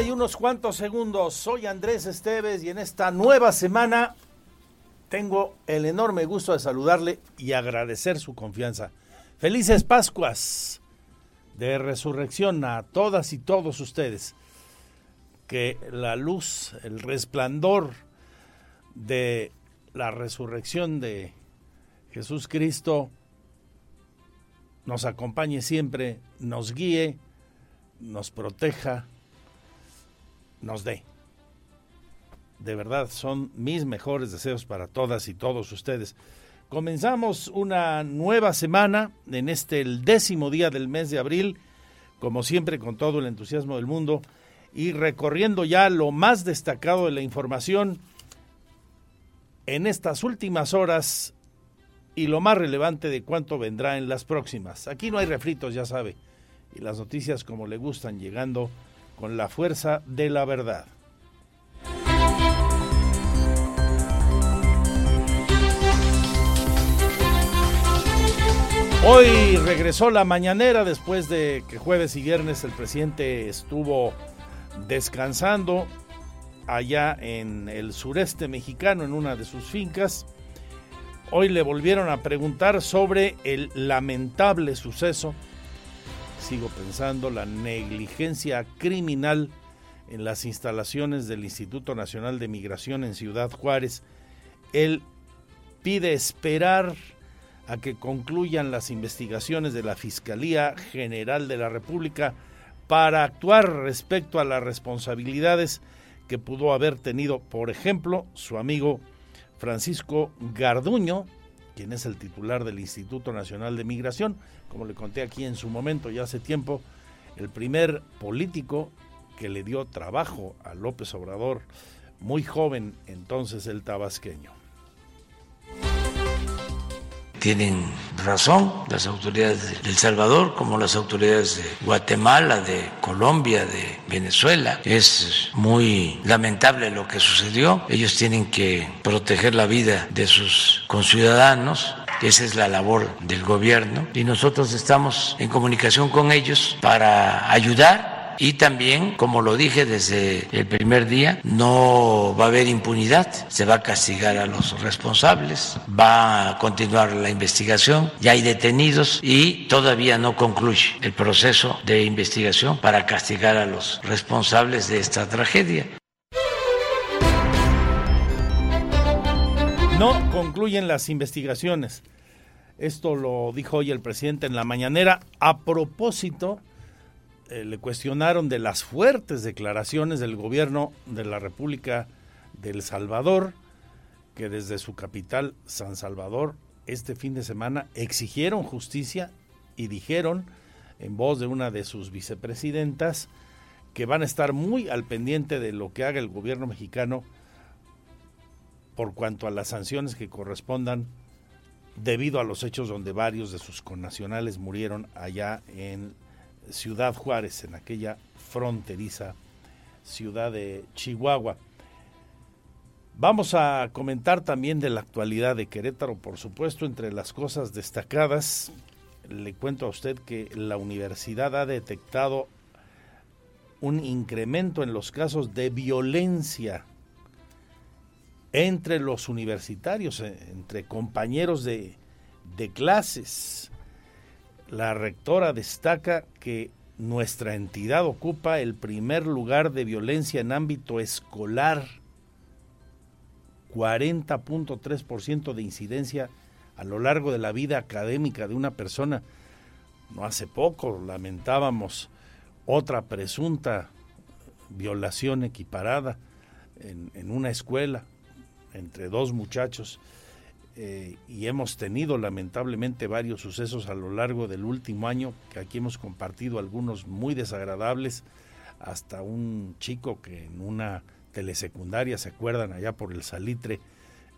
Y unos cuantos segundos. Soy Andrés Esteves y en esta nueva semana tengo el enorme gusto de saludarle y agradecer su confianza. Felices Pascuas de resurrección a todas y todos ustedes. Que la luz, el resplandor de la resurrección de Jesús Cristo nos acompañe siempre, nos guíe, nos proteja, nos dé. De verdad, son mis mejores deseos para todas y todos ustedes. Comenzamos una nueva semana en este el décimo día del mes de abril, como siempre con todo el entusiasmo del mundo y recorriendo ya lo más destacado de la información en estas últimas horas y lo más relevante de cuánto vendrá en las próximas. Aquí no hay refritos, ya sabe, y las noticias como le gustan llegando con la fuerza de la verdad. Hoy regresó la mañanera después de que jueves y viernes el presidente estuvo descansando allá en el sureste mexicano en una de sus fincas. Hoy le volvieron a preguntar sobre el lamentable suceso, sigo pensando, la negligencia criminal en las instalaciones del Instituto Nacional de Migración en Ciudad Juárez. Él pide esperar a que concluyan las investigaciones de la Fiscalía General de la República para actuar respecto a las responsabilidades que pudo haber tenido, por ejemplo, su amigo Francisco Garduño, quien es el titular del Instituto Nacional de Migración, como le conté aquí en su momento, ya hace tiempo, el primer político que le dio trabajo a López Obrador, muy joven entonces el tabasqueño tienen razón las autoridades de El Salvador, como las autoridades de Guatemala, de Colombia, de Venezuela. Es muy lamentable lo que sucedió. Ellos tienen que proteger la vida de sus conciudadanos. Esa es la labor del gobierno y nosotros estamos en comunicación con ellos para ayudar y también, como lo dije desde el primer día, no va a haber impunidad, se va a castigar a los responsables, va a continuar la investigación, ya hay detenidos y todavía no concluye el proceso de investigación para castigar a los responsables de esta tragedia. No concluyen las investigaciones. Esto lo dijo hoy el presidente en la mañanera a propósito eh, le cuestionaron de las fuertes declaraciones del gobierno de la República del Salvador, que desde su capital, San Salvador, este fin de semana exigieron justicia y dijeron, en voz de una de sus vicepresidentas, que van a estar muy al pendiente de lo que haga el gobierno mexicano por cuanto a las sanciones que correspondan debido a los hechos donde varios de sus connacionales murieron allá en Ciudad Juárez, en aquella fronteriza ciudad de Chihuahua. Vamos a comentar también de la actualidad de Querétaro, por supuesto, entre las cosas destacadas. Le cuento a usted que la universidad ha detectado un incremento en los casos de violencia entre los universitarios, eh, entre compañeros de, de clases. La rectora destaca que nuestra entidad ocupa el primer lugar de violencia en ámbito escolar, 40.3% de incidencia a lo largo de la vida académica de una persona. No hace poco lamentábamos otra presunta violación equiparada en, una escuela entre dos muchachos eh, y hemos tenido lamentablemente varios sucesos a lo largo del último año que aquí hemos compartido algunos muy desagradables. Hasta un chico que en una telesecundaria se acuerdan allá por el salitre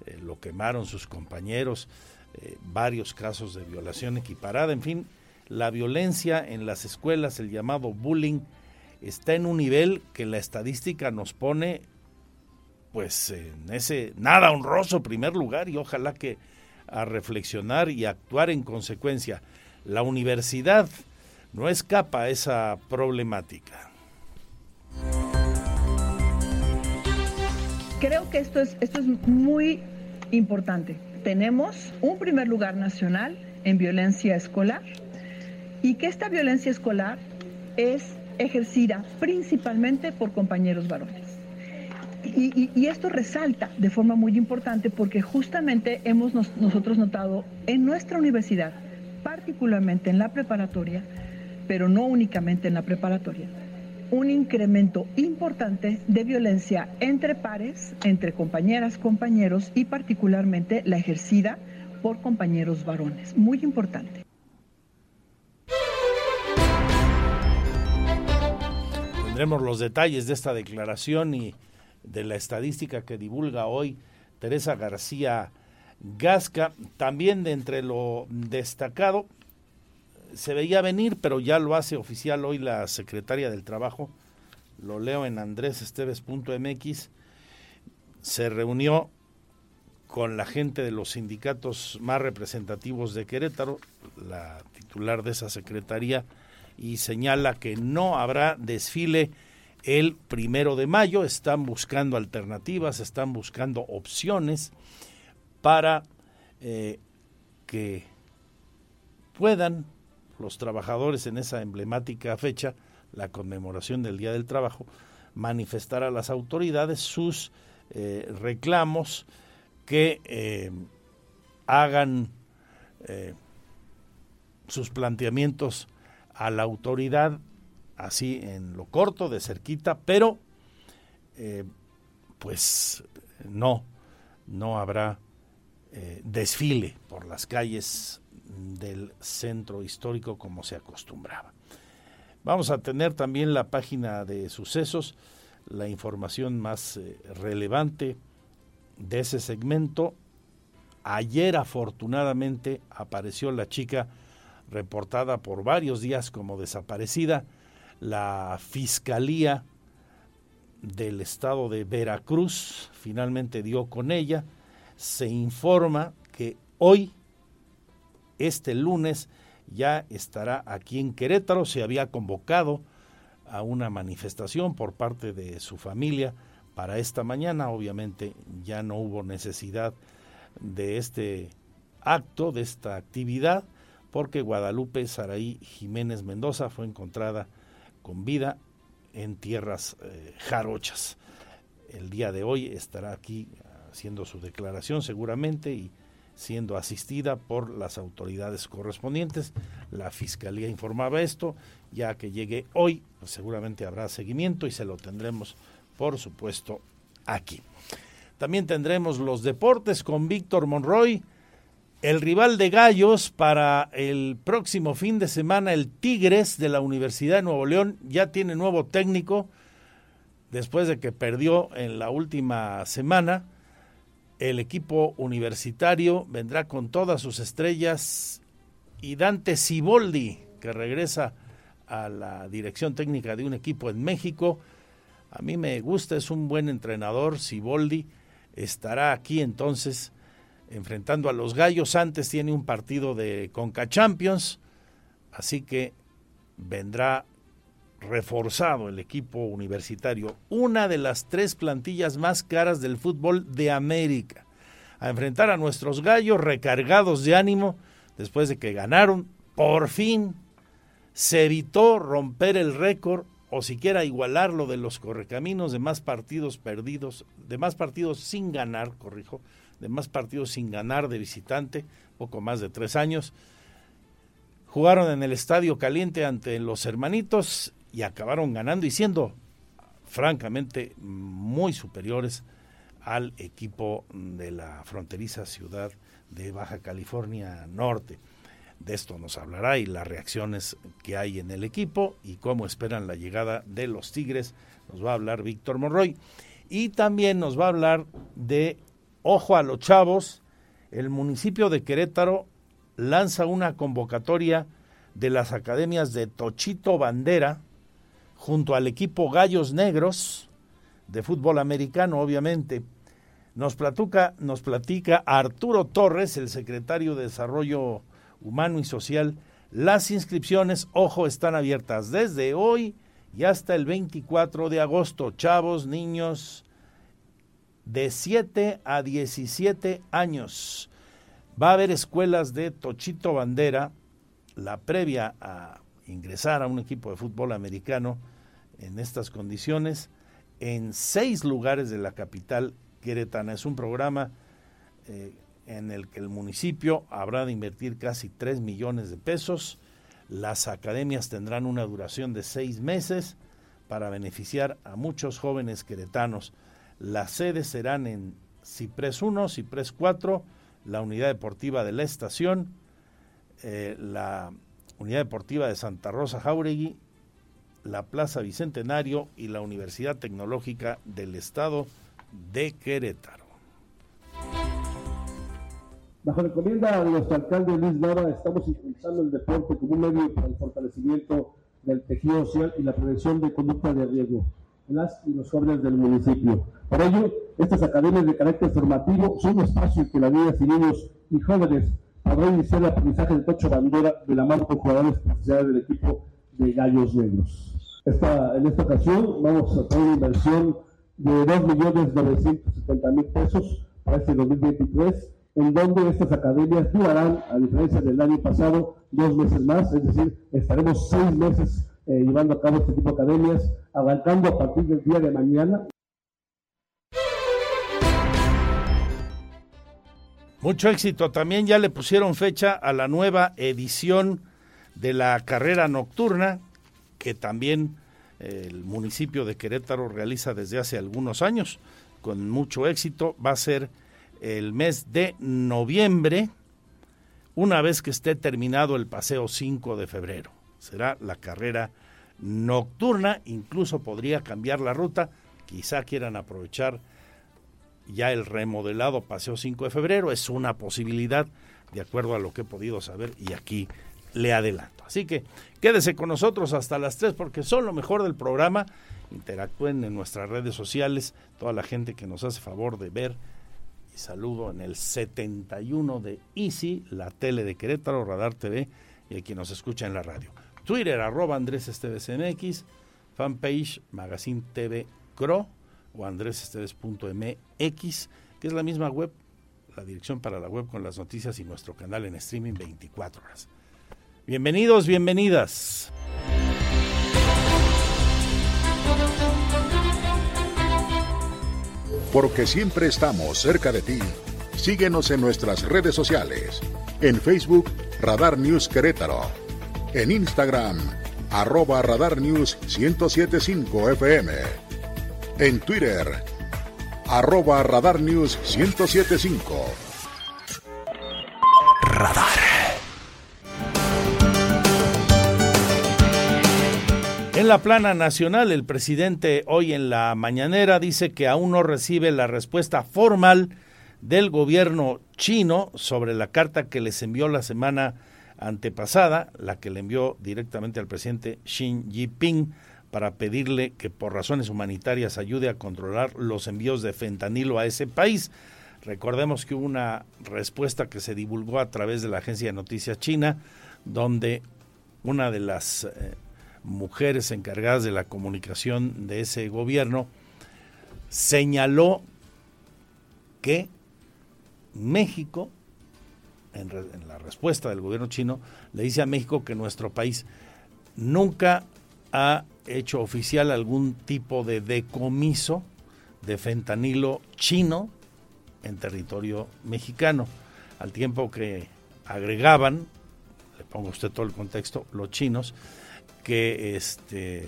eh, lo quemaron sus compañeros eh, varios casos de violación equiparada. En fin la violencia en las escuelas el llamado bullying está en un nivel que la estadística nos pone pues en ese nada honroso primer lugar y ojalá que a reflexionar y actuar en consecuencia. La universidad no escapa a esa problemática. Creo que esto es, esto es muy importante. Tenemos un primer lugar nacional en violencia escolar y que esta violencia escolar es ejercida principalmente por compañeros varones. Y, esto resalta de forma muy importante porque justamente hemos nosotros notado en nuestra universidad, particularmente en la preparatoria, pero no únicamente en la preparatoria, un incremento importante de violencia entre pares, entre compañeras, compañeros y particularmente la ejercida por compañeros varones. Muy importante. Tendremos los detalles de esta declaración y de la estadística que divulga hoy Teresa García Gasca. También de entre lo destacado, se veía venir, pero ya lo hace oficial hoy la secretaria del Trabajo, lo leo en andresesteves.mx, se reunió con la gente de los sindicatos más representativos de Querétaro, la titular de esa secretaría, y señala que no habrá desfile el primero de mayo. Están buscando alternativas, están buscando opciones para eh, que puedan los trabajadores en esa emblemática fecha, la conmemoración del Día del Trabajo, manifestar a las autoridades sus eh, reclamos que eh, hagan sus planteamientos a la autoridad así en lo corto, de cerquita, pero eh, pues no, no habrá eh, desfile por las calles del centro histórico como se acostumbraba. Vamos a tener también la página de sucesos, la información más eh, relevante de ese segmento. Ayer afortunadamente apareció la chica reportada por varios días como desaparecida la Fiscalía del Estado de Veracruz finalmente dio con ella. Se informa que hoy, este lunes, ya estará aquí en Querétaro. Se había convocado a una manifestación por parte de su familia para esta mañana. Obviamente ya no hubo necesidad de este acto, de esta actividad, porque Guadalupe Saraí Jiménez Mendoza fue encontrada con vida en tierras eh, jarochas. El día de hoy estará aquí haciendo su declaración seguramente y siendo asistida por las autoridades correspondientes. La Fiscalía informaba esto, ya que llegue hoy, pues seguramente habrá seguimiento y se lo tendremos, por supuesto, aquí. También tendremos los deportes con Víctor Monroy, el rival de Gallos para el próximo fin de semana, el Tigres de la Universidad de Nuevo León, ya tiene nuevo técnico después de que perdió en la última semana. El equipo universitario vendrá con todas sus estrellas y Dante Siboldi, que regresa a la dirección técnica de un equipo en México. A mí me gusta, es un buen entrenador, Siboldi. Estará aquí entonces enfrentando a los Gallos. Antes tiene un partido de Conca Champions, así que vendrá reforzado el equipo universitario, una de las tres plantillas más caras del fútbol de América, a enfrentar a nuestros gallos recargados de ánimo después de que ganaron. Por fin se evitó romper el récord o siquiera igualarlo de los correcaminos de más partidos perdidos, de más partidos sin ganar, corrijo, de más partidos sin ganar de visitante, poco más de tres años. Jugaron en el Estadio Caliente ante los hermanitos y acabaron ganando y siendo francamente muy superiores al equipo de la fronteriza ciudad de Baja California Norte. De esto nos hablará y las reacciones que hay en el equipo y cómo esperan la llegada de los Tigres. Nos va a hablar Víctor Monroy. Y también nos va a hablar de Ojo a los Chavos. El municipio de Querétaro lanza una convocatoria de las academias de Tochito Bandera junto al equipo Gallos Negros de fútbol americano, obviamente. Nos platica, nos platica Arturo Torres, el secretario de Desarrollo Humano y Social. Las inscripciones, ojo, están abiertas desde hoy y hasta el 24 de agosto. Chavos, niños de 7 a 17 años. Va a haber escuelas de Tochito Bandera, la previa a ingresar a un equipo de fútbol americano en estas condiciones, en seis lugares de la capital queretana. Es un programa eh, en el que el municipio habrá de invertir casi 3 millones de pesos. Las academias tendrán una duración de seis meses para beneficiar a muchos jóvenes queretanos. Las sedes serán en Ciprés 1, Ciprés 4, la unidad deportiva de la estación, eh, la unidad deportiva de Santa Rosa Jauregui, la Plaza Bicentenario y la Universidad Tecnológica del Estado de Querétaro. Bajo la encomienda de nuestro alcalde Luis Nava, estamos impulsando el deporte como un medio para el fortalecimiento del tejido social y la prevención de conducta de riesgo las y los jóvenes del municipio. Por ello, estas academias de carácter formativo son un espacio en que las niñas y niños y jóvenes podrán iniciar el aprendizaje de tocho bandera de la mano con jugadores profesionales del equipo de Gallos Negros. Esta, en esta ocasión vamos a tener una inversión de 2.970.000 pesos para este 2023, en donde estas academias durarán, a diferencia del año pasado, dos meses más, es decir, estaremos seis meses eh, llevando a cabo este tipo de academias, avanzando a partir del día de mañana. Mucho éxito. También ya le pusieron fecha a la nueva edición de la carrera nocturna que también eh, el municipio de Querétaro realiza desde hace algunos años con mucho éxito. Va a ser el mes de noviembre, una vez que esté terminado el paseo 5 de febrero. Será la carrera nocturna, incluso podría cambiar la ruta, quizá quieran aprovechar ya el remodelado paseo 5 de febrero, es una posibilidad de acuerdo a lo que he podido saber y aquí le adelanto. Así que quédese con nosotros hasta las 3 porque son lo mejor del programa. Interactúen en nuestras redes sociales, toda la gente que nos hace favor de ver. Y saludo en el 71 de Easy, la tele de Querétaro, Radar TV, y a quien nos escucha en la radio. Twitter, arroba Andrés Esteves MX, fanpage Magazine TV Cro o andresesteves.mx, que es la misma web, la dirección para la web con las noticias y nuestro canal en streaming 24 horas. Bienvenidos, bienvenidas. Porque siempre estamos cerca de ti. Síguenos en nuestras redes sociales. En Facebook, Radar News Querétaro. En Instagram, arroba Radar News 1075 FM. En Twitter, arroba Radar News 1075. Radar. En la plana nacional, el presidente hoy en la mañanera dice que aún no recibe la respuesta formal del gobierno chino sobre la carta que les envió la semana antepasada, la que le envió directamente al presidente Xi Jinping para pedirle que por razones humanitarias ayude a controlar los envíos de fentanilo a ese país. Recordemos que hubo una respuesta que se divulgó a través de la agencia de noticias china, donde una de las eh, mujeres encargadas de la comunicación de ese gobierno, señaló que México, en, la respuesta del gobierno chino, le dice a México que nuestro país nunca ha hecho oficial algún tipo de decomiso de fentanilo chino en territorio mexicano, al tiempo que agregaban, le pongo a usted todo el contexto, los chinos, que este,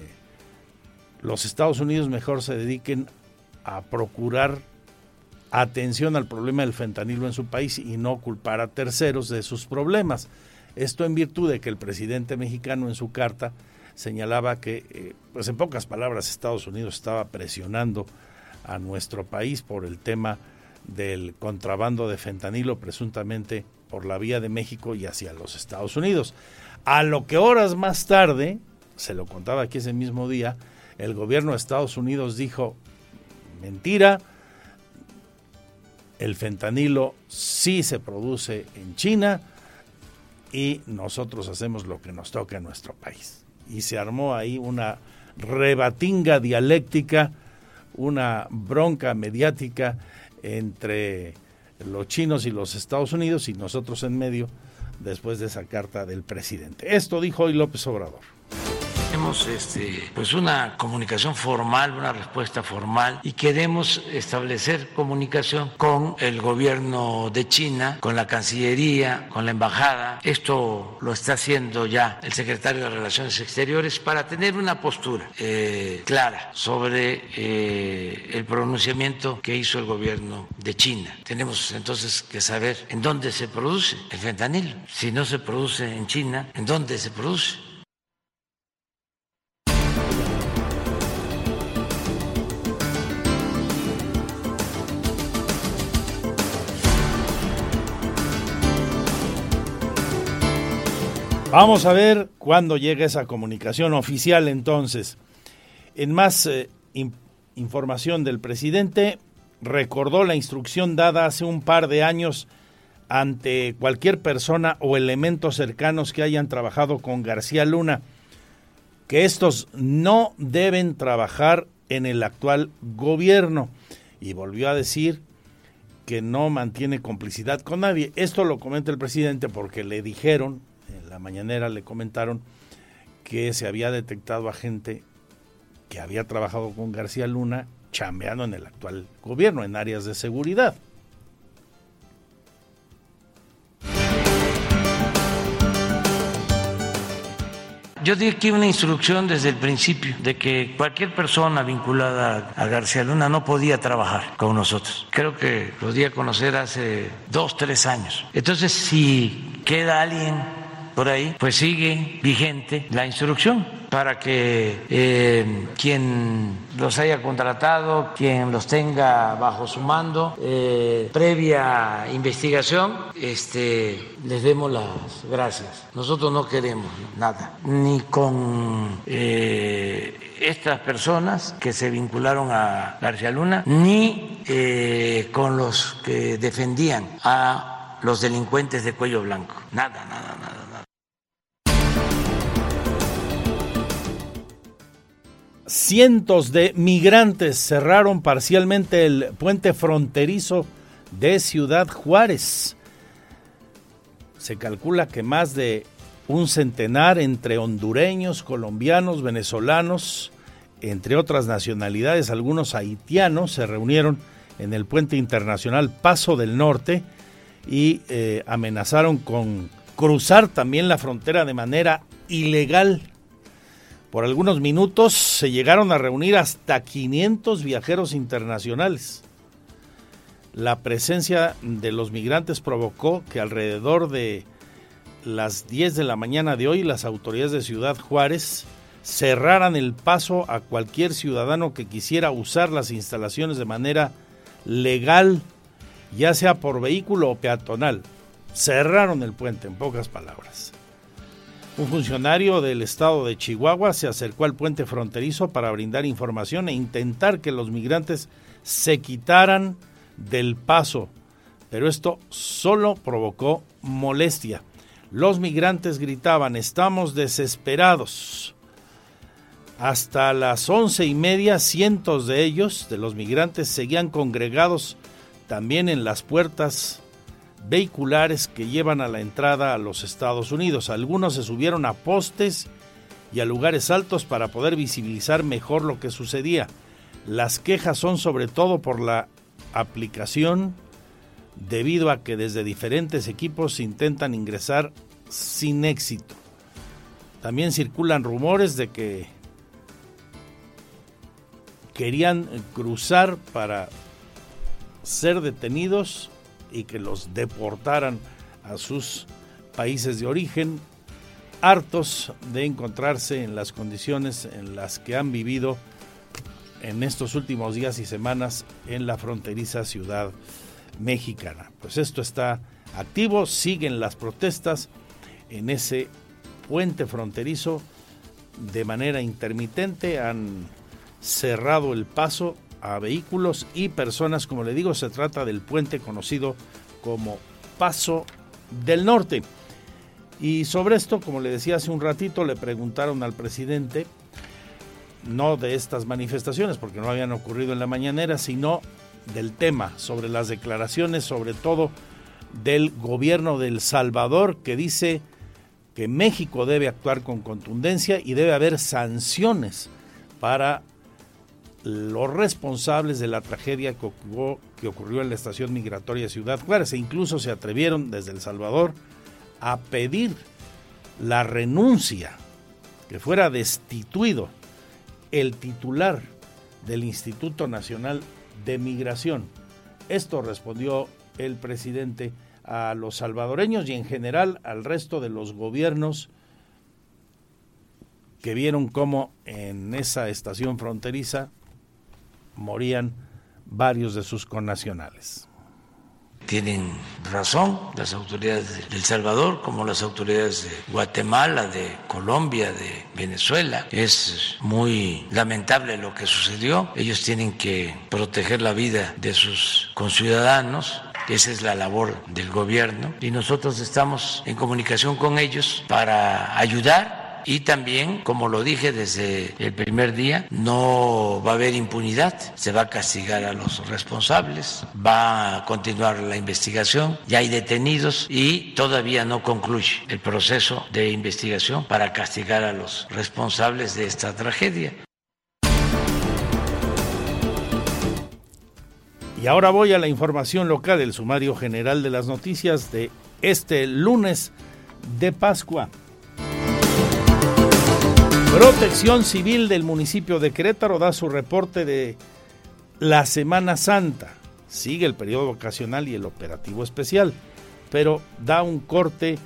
los Estados Unidos mejor se dediquen a procurar atención al problema del fentanilo en su país y no culpar a terceros de sus problemas. Esto en virtud de que el presidente mexicano en su carta señalaba que, eh, pues en pocas palabras, Estados Unidos estaba presionando a nuestro país por el tema del contrabando de fentanilo, presuntamente por la vía de México y hacia los Estados Unidos. A lo que horas más tarde, se lo contaba aquí ese mismo día, el gobierno de Estados Unidos dijo, mentira, el fentanilo sí se produce en China y nosotros hacemos lo que nos toca en nuestro país. Y se armó ahí una rebatinga dialéctica, una bronca mediática entre los chinos y los Estados Unidos y nosotros en medio después de esa carta del presidente. Esto dijo hoy López Obrador. Este, pues una comunicación formal, una respuesta formal y queremos establecer comunicación con el gobierno de China, con la Cancillería, con la Embajada. Esto lo está haciendo ya el secretario de Relaciones Exteriores para tener una postura eh, clara sobre eh, el pronunciamiento que hizo el gobierno de China. Tenemos entonces que saber en dónde se produce el fentanilo. Si no se produce en China, ¿en dónde se produce? Vamos a ver cuándo llega esa comunicación oficial entonces. En más eh, información del presidente, recordó la instrucción dada hace un par de años ante cualquier persona o elementos cercanos que hayan trabajado con García Luna, que estos no deben trabajar en el actual gobierno. Y volvió a decir que no mantiene complicidad con nadie. Esto lo comenta el presidente porque le dijeron la mañanera le comentaron que se había detectado a gente que había trabajado con García Luna chambeando en el actual gobierno en áreas de seguridad. Yo di aquí una instrucción desde el principio de que cualquier persona vinculada a García Luna no podía trabajar con nosotros. Creo que lo di a conocer hace dos, tres años. Entonces, si queda alguien por ahí, pues sigue vigente la instrucción para que eh, quien los haya contratado, quien los tenga bajo su mando, eh, previa investigación, este, les demos las gracias. Nosotros no queremos nada, ni con eh, estas personas que se vincularon a García Luna, ni con los que defendían a los delincuentes de cuello blanco. Nada, nada, nada. Cientos de migrantes cerraron parcialmente el puente fronterizo de Ciudad Juárez. Se calcula que más de un centenar entre hondureños, colombianos, venezolanos, entre otras nacionalidades, algunos haitianos, se reunieron en el puente internacional Paso del Norte y eh, amenazaron con cruzar también la frontera de manera ilegal por algunos minutos se llegaron a reunir hasta 500 viajeros internacionales. La presencia de los migrantes provocó que alrededor de las 10 de la mañana de hoy las autoridades de Ciudad Juárez cerraran el paso a cualquier ciudadano que quisiera usar las instalaciones de manera legal, ya sea por vehículo o peatonal. Cerraron el puente, en pocas palabras. Un funcionario del estado de Chihuahua se acercó al puente fronterizo para brindar información e intentar que los migrantes se quitaran del paso, pero esto solo provocó molestia. Los migrantes gritaban, estamos desesperados. Hasta las once y media, cientos de ellos, de los migrantes, seguían congregados también en las puertas vehiculares que llevan a la entrada a los Estados Unidos. Algunos se subieron a postes y a lugares altos para poder visibilizar mejor lo que sucedía. Las quejas son sobre todo por la aplicación debido a que desde diferentes equipos intentan ingresar sin éxito. También circulan rumores de que querían cruzar para ser detenidos y que los deportaran a sus países de origen, hartos de encontrarse en las condiciones en las que han vivido en estos últimos días y semanas en la fronteriza ciudad mexicana. Pues esto está activo, siguen las protestas en ese puente fronterizo de manera intermitente, han cerrado el paso a vehículos y personas, como le digo, se trata del puente conocido como Paso del Norte. Y sobre esto, como le decía hace un ratito, le preguntaron al presidente, no de estas manifestaciones, porque no habían ocurrido en la mañanera, sino del tema, sobre las declaraciones, sobre todo del gobierno del Salvador, que dice que México debe actuar con contundencia y debe haber sanciones para los responsables de la tragedia que ocurrió, en la estación migratoria Ciudad Juárez. E incluso se atrevieron desde El Salvador a pedir la renuncia, que fuera destituido el titular del Instituto Nacional de Migración. Esto respondió el presidente a los salvadoreños y en general al resto de los gobiernos que vieron cómo en esa estación fronteriza morían varios de sus connacionales. Tienen razón las autoridades de El Salvador, como las autoridades de Guatemala, de Colombia, de Venezuela. Es muy lamentable lo que sucedió. Ellos tienen que proteger la vida de sus conciudadanos. Esa es la labor del gobierno y nosotros estamos en comunicación con ellos para ayudar y también, como lo dije desde el primer día, no va a haber impunidad, se va a castigar a los responsables, va a continuar la investigación, ya hay detenidos y todavía no concluye el proceso de investigación para castigar a los responsables de esta tragedia. Y ahora voy a la información local, el sumario general de las noticias de este lunes de Pascua. Protección Civil del municipio de Querétaro da su reporte de la Semana Santa. Sigue el periodo vacacional y el operativo especial, pero da un corte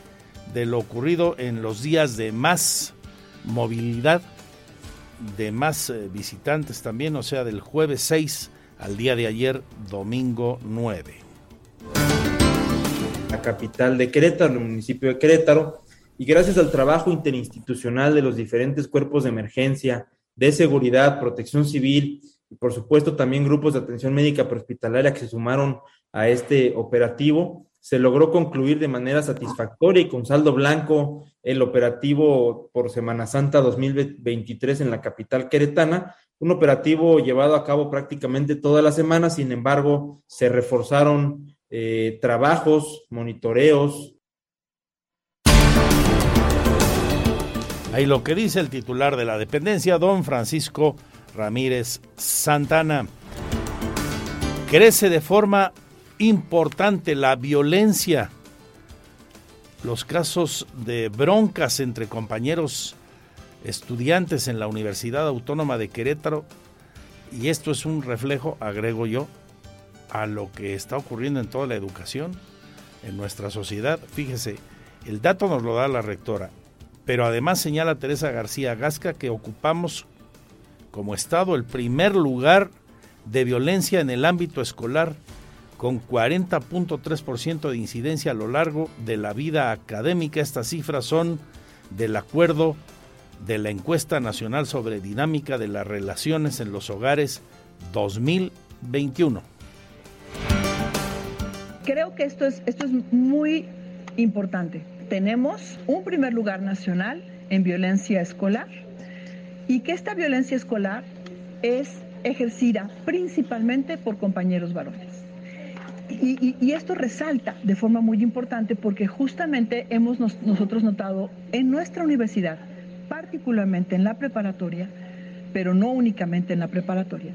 de lo ocurrido en los días de más movilidad, de más eh, visitantes también, o sea, del jueves 6 al día de ayer, domingo 9. La capital de Querétaro, el municipio de Querétaro, y gracias al trabajo interinstitucional de los diferentes cuerpos de emergencia, de seguridad, protección civil y por supuesto también grupos de atención médica prehospitalaria que se sumaron a este operativo, se logró concluir de manera satisfactoria y con saldo blanco el operativo por Semana Santa 2023 en la capital queretana, un operativo llevado a cabo prácticamente toda la semana, sin embargo, se reforzaron eh, trabajos, monitoreos, Ahí lo que dice el titular de la dependencia, don Francisco Ramírez Santana. Crece de forma importante la violencia, los casos de broncas entre compañeros estudiantes en la Universidad Autónoma de Querétaro, y esto es un reflejo, agrego yo, a lo que está ocurriendo en toda la educación, en nuestra sociedad. Fíjese, el dato nos lo da la rectora. Pero además señala Teresa García Gasca que ocupamos como Estado el primer lugar de violencia en el ámbito escolar con 40.3% de incidencia a lo largo de la vida académica. Estas cifras son del acuerdo de la encuesta nacional sobre dinámica de las relaciones en los hogares 2021. Creo que esto es, esto es muy importante tenemos un primer lugar nacional en violencia escolar y que esta violencia escolar es ejercida principalmente por compañeros varones. Y, esto resalta de forma muy importante porque justamente hemos nosotros notado en nuestra universidad, particularmente en la preparatoria, pero no únicamente en la preparatoria,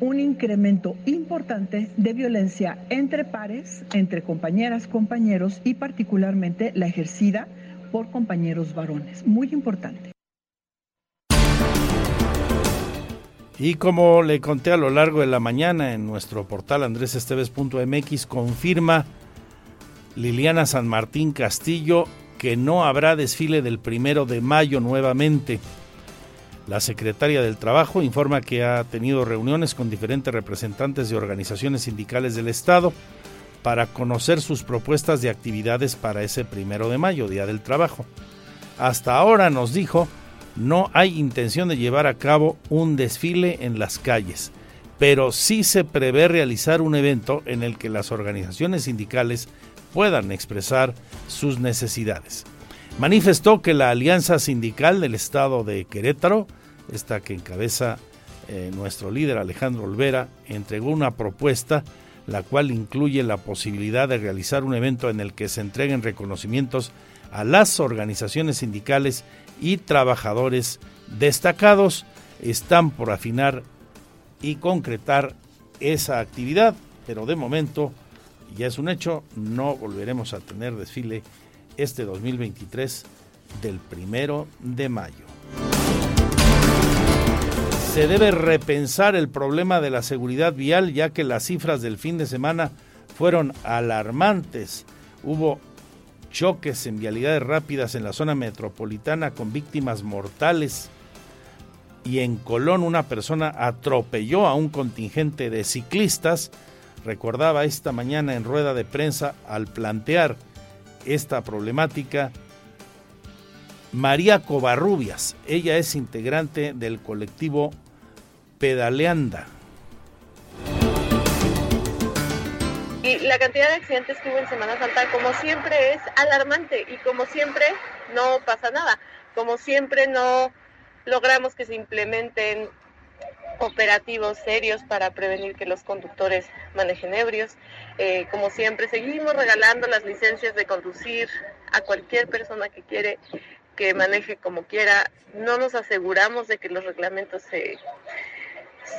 un incremento importante de violencia entre pares, entre compañeras, compañeros y particularmente la ejercida por compañeros varones. Muy importante. Y como le conté a lo largo de la mañana en nuestro portal andresesteves.mx, confirma Liliana San Martín Castillo que no habrá desfile del primero de mayo nuevamente. La secretaria del Trabajo informa que ha tenido reuniones con diferentes representantes de organizaciones sindicales del Estado para conocer sus propuestas de actividades para ese primero de mayo, Día del Trabajo. Hasta ahora nos dijo no hay intención de llevar a cabo un desfile en las calles, pero sí se prevé realizar un evento en el que las organizaciones sindicales puedan expresar sus necesidades. Manifestó que la Alianza Sindical del Estado de Querétaro, esta que encabeza eh, nuestro líder Alejandro Olvera, entregó una propuesta la cual incluye la posibilidad de realizar un evento en el que se entreguen reconocimientos a las organizaciones sindicales y trabajadores destacados. Están por afinar y concretar esa actividad, pero de momento ya es un hecho, no volveremos a tener desfile este 2023 del primero de mayo. Se debe repensar el problema de la seguridad vial ya que las cifras del fin de semana fueron alarmantes. Hubo choques en vialidades rápidas en la zona metropolitana con víctimas mortales y en Colón una persona atropelló a un contingente de ciclistas, recordaba esta mañana en rueda de prensa al plantear esta problemática María Covarrubias. Ella es integrante del colectivo Pedaleanda. Y la cantidad de accidentes que hubo en Semana Santa, como siempre, es alarmante y como siempre no pasa nada. Como siempre no logramos que se implementen operativos serios para prevenir que los conductores manejen ebrios. Eh, como siempre, seguimos regalando las licencias de conducir a cualquier persona que quiere que maneje como quiera. No nos aseguramos de que los reglamentos se,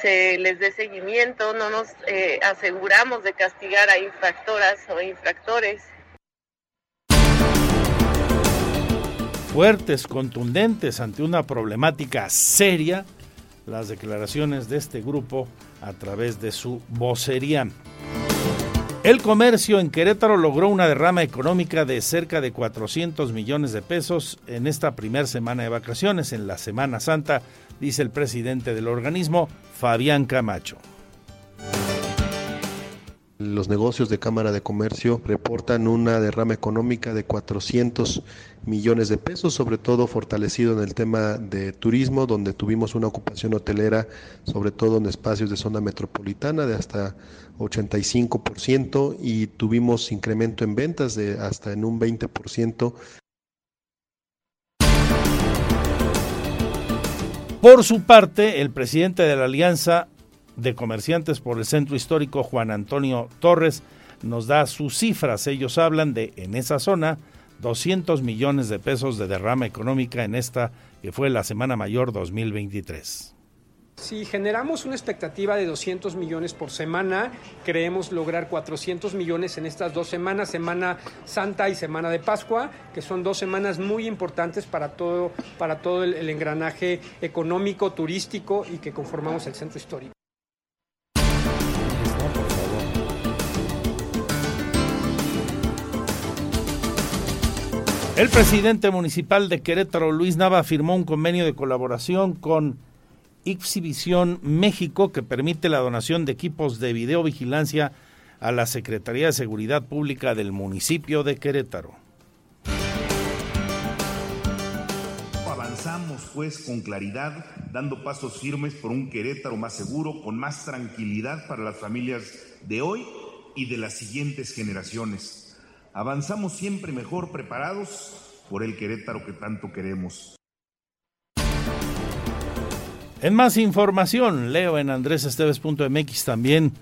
se les dé seguimiento, no nos eh, aseguramos de castigar a infractoras o infractores. Fuertes, contundentes ante una problemática seria, las declaraciones de este grupo a través de su vocería. El comercio en Querétaro logró una derrama económica de cerca de 400 millones de pesos en esta primera semana de vacaciones, en la Semana Santa, dice el presidente del organismo, Fabián Camacho. Los negocios de Cámara de Comercio reportan una derrama económica de 400 millones de pesos, sobre todo fortalecido en el tema de turismo, donde tuvimos una ocupación hotelera, sobre todo en espacios de zona metropolitana, de hasta 85% y tuvimos incremento en ventas de hasta en un 20%. Por su parte, el presidente de la Alianza de Comerciantes por el Centro Histórico, Juan Antonio Torres, nos da sus cifras. Ellos hablan de, en esa zona, 200 millones de pesos de derrama económica en esta que fue la Semana Mayor 2023. Si generamos una expectativa de 200 millones por semana, creemos lograr 400 millones en estas dos semanas, Semana Santa y Semana de Pascua, que son dos semanas muy importantes para todo, para todo el, el engranaje económico, turístico y que conformamos el centro histórico. El presidente municipal de Querétaro, Luis Nava, firmó un convenio de colaboración con Exhibición México que permite la donación de equipos de videovigilancia a la Secretaría de Seguridad Pública del municipio de Querétaro. Avanzamos pues con claridad, dando pasos firmes por un Querétaro más seguro, con más tranquilidad para las familias de hoy y de las siguientes generaciones. Avanzamos siempre mejor preparados por el Querétaro que tanto queremos. En más información, leo en andresesteves.mx también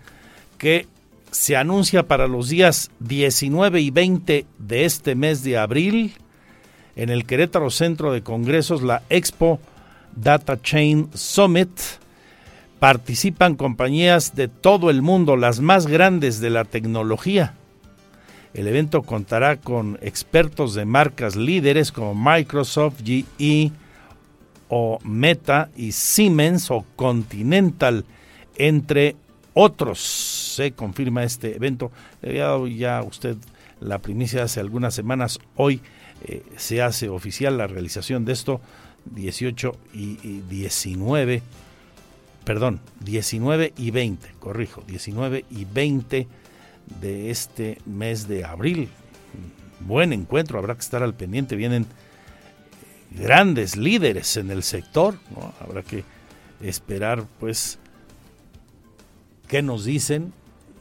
que se anuncia para los días 19 y 20 de este mes de abril en el Querétaro Centro de Congresos la Expo Data Chain Summit. Participan compañías de todo el mundo, las más grandes de la tecnología. El evento contará con expertos de marcas líderes como Microsoft, GE, o Meta y Siemens o Continental, entre otros. Se confirma este evento. Le había dado ya usted la primicia hace algunas semanas. Hoy eh, se hace oficial la realización de esto, 18 y, y 19, perdón, 19 y 20, corrijo, 19 y 20 de este mes de abril. Buen encuentro, habrá que estar al pendiente. Vienen grandes líderes en el sector, ¿no? habrá que esperar pues qué nos dicen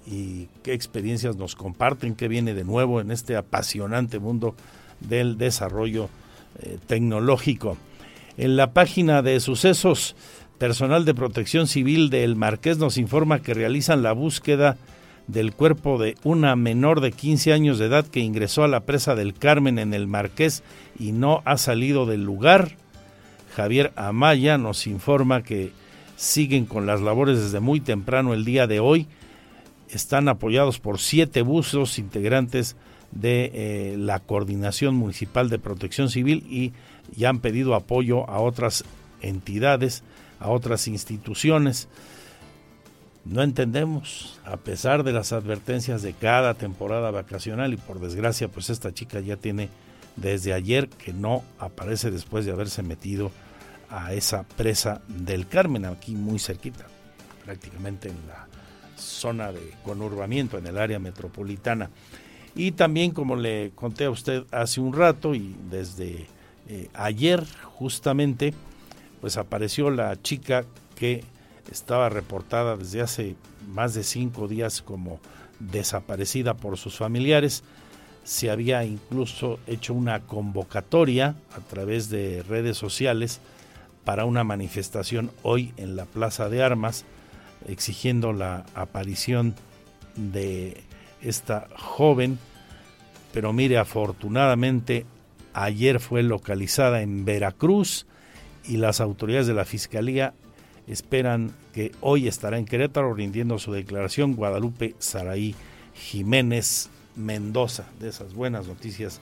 y qué experiencias nos comparten, qué viene de nuevo en este apasionante mundo del desarrollo eh, tecnológico. En la página de sucesos, personal de protección civil del Marqués nos informa que realizan la búsqueda del cuerpo de una menor de 15 años de edad que ingresó a la presa del Carmen en el Marqués y no ha salido del lugar. Javier Amaya nos informa que siguen con las labores desde muy temprano el día de hoy. Están apoyados por siete buzos integrantes de eh, la Coordinación Municipal de Protección Civil y ya han pedido apoyo a otras entidades, a otras instituciones. No entendemos, a pesar de las advertencias de cada temporada vacacional y por desgracia pues esta chica ya tiene desde ayer que no aparece después de haberse metido a esa presa del Carmen, aquí muy cerquita, prácticamente en la zona de conurbamiento, en el área metropolitana. Y también, como le conté a usted hace un rato y desde eh, ayer justamente, pues apareció la chica que estaba reportada desde hace más de cinco días como desaparecida por sus familiares. Se había incluso hecho una convocatoria a través de redes sociales para una manifestación hoy en la Plaza de Armas exigiendo la aparición de esta joven. Pero mire, afortunadamente ayer fue localizada en Veracruz y las autoridades de la Fiscalía esperan que hoy estará en Querétaro rindiendo su declaración Guadalupe Saraí Jiménez Mendoza. De esas buenas noticias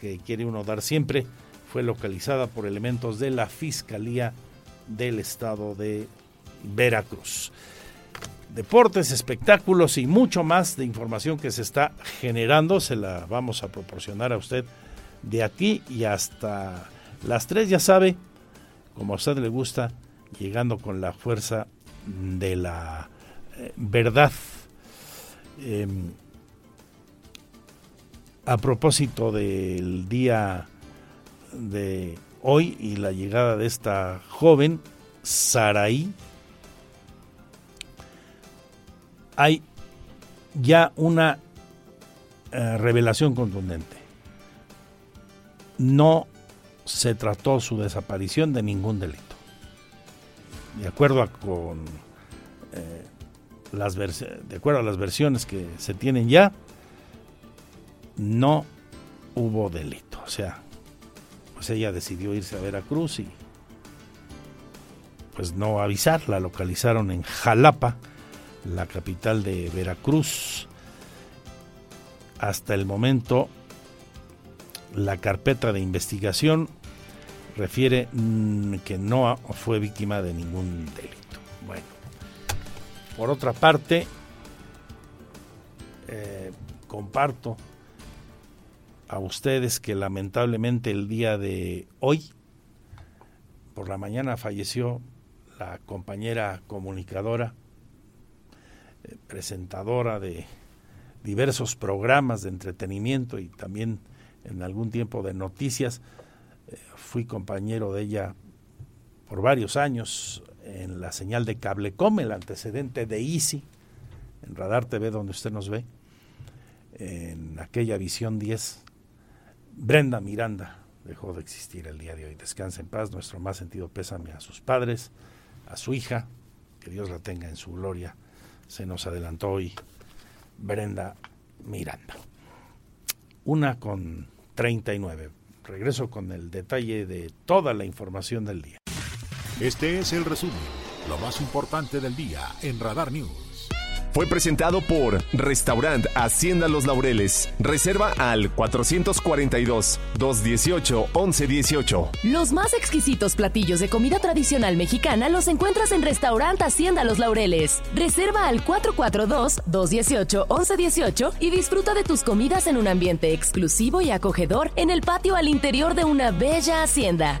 que quiere uno dar siempre, fue localizada por elementos de la Fiscalía del Estado de Veracruz. Deportes, espectáculos y mucho más de información que se está generando, se la vamos a proporcionar a usted de aquí y hasta las 3, ya sabe, como a usted le gusta, llegando con la fuerza de la eh, verdad. Em, a propósito del día de hoy y la llegada de esta joven, Saraí, hay ya una eh, revelación contundente. No se trató su desaparición de ningún delito de acuerdo a con eh, las de acuerdo a las versiones que se tienen ya, no hubo delito. O sea, pues ella decidió irse a Veracruz y pues no avisar, la localizaron en Jalapa, la capital de Veracruz. Hasta el momento, la carpeta de investigación refiere mm, que no fue víctima de ningún delito. Bueno, por otra parte, eh, comparto a ustedes que lamentablemente el día de hoy, por la mañana, falleció la compañera comunicadora, eh, presentadora de diversos programas de entretenimiento y también en algún tiempo de noticias, fui compañero de ella por varios años en la señal de Cablecom, el antecedente de Easy, en Radar TV donde usted nos ve, en aquella visión 10. Brenda Miranda dejó de existir el día de hoy. Descansa en paz, nuestro más sentido pésame a sus padres, a su hija, que Dios la tenga en su gloria. Se nos adelantó hoy Brenda Miranda. Una con 39 regreso con el detalle de toda la información del día. Este es el resumen, lo más importante del día en Radar News. Fue presentado por Restaurant Hacienda Los Laureles. Reserva al 442-218-1118. Los más exquisitos platillos de comida tradicional mexicana los encuentras en Restaurant Hacienda Los Laureles. Reserva al 442-218-1118 y disfruta de tus comidas en un ambiente exclusivo y acogedor en el patio al interior de una bella hacienda.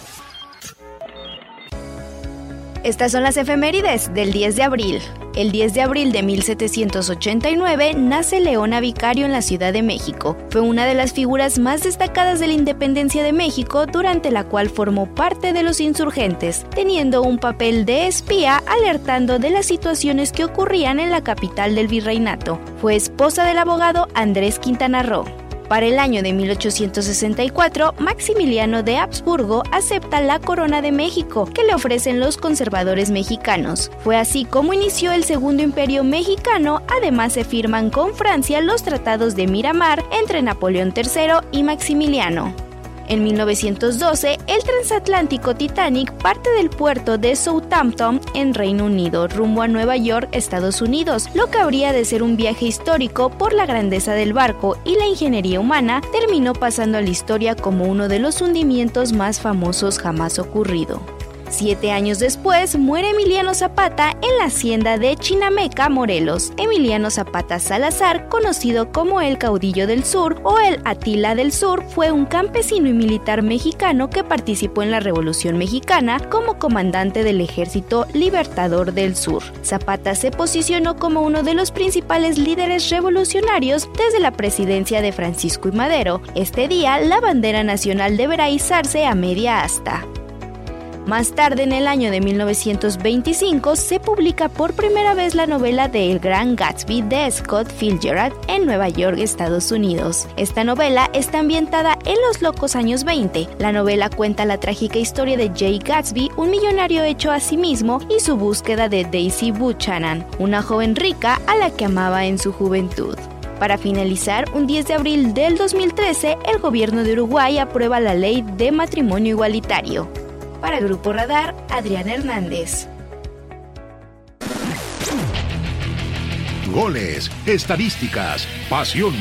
Estas son las efemérides del 10 de abril. El 10 de abril de 1789 nace Leona Vicario en la Ciudad de México. Fue una de las figuras más destacadas de la independencia de México durante la cual formó parte de los insurgentes, teniendo un papel de espía alertando de las situaciones que ocurrían en la capital del virreinato. Fue esposa del abogado Andrés Quintana Roo. Para el año de 1864, Maximiliano de Habsburgo acepta la corona de México que le ofrecen los conservadores mexicanos. Fue así como inició el Segundo Imperio Mexicano, además se firman con Francia los tratados de Miramar entre Napoleón III y Maximiliano. En 1912, el transatlántico Titanic parte del puerto de Southampton en Reino Unido rumbo a Nueva York, Estados Unidos. Lo que habría de ser un viaje histórico por la grandeza del barco y la ingeniería humana terminó pasando a la historia como uno de los hundimientos más famosos jamás ocurrido. Siete años después muere Emiliano Zapata en la hacienda de Chinameca, Morelos. Emiliano Zapata Salazar, conocido como el caudillo del sur o el Atila del Sur, fue un campesino y militar mexicano que participó en la Revolución Mexicana como comandante del Ejército Libertador del Sur. Zapata se posicionó como uno de los principales líderes revolucionarios desde la presidencia de Francisco y Madero. Este día, la bandera nacional deberá izarse a media asta. Más tarde, en el año de 1925, se publica por primera vez la novela de El Gran Gatsby de Scott Fitzgerald en Nueva York, Estados Unidos. Esta novela está ambientada en los locos años 20. La novela cuenta la trágica historia de Jay Gatsby, un millonario hecho a sí mismo, y su búsqueda de Daisy Buchanan, una joven rica a la que amaba en su juventud. Para finalizar, un 10 de abril del 2013, el gobierno de Uruguay aprueba la ley de matrimonio igualitario. Para Grupo Radar, Adrián Hernández. Goles, estadísticas, pasión,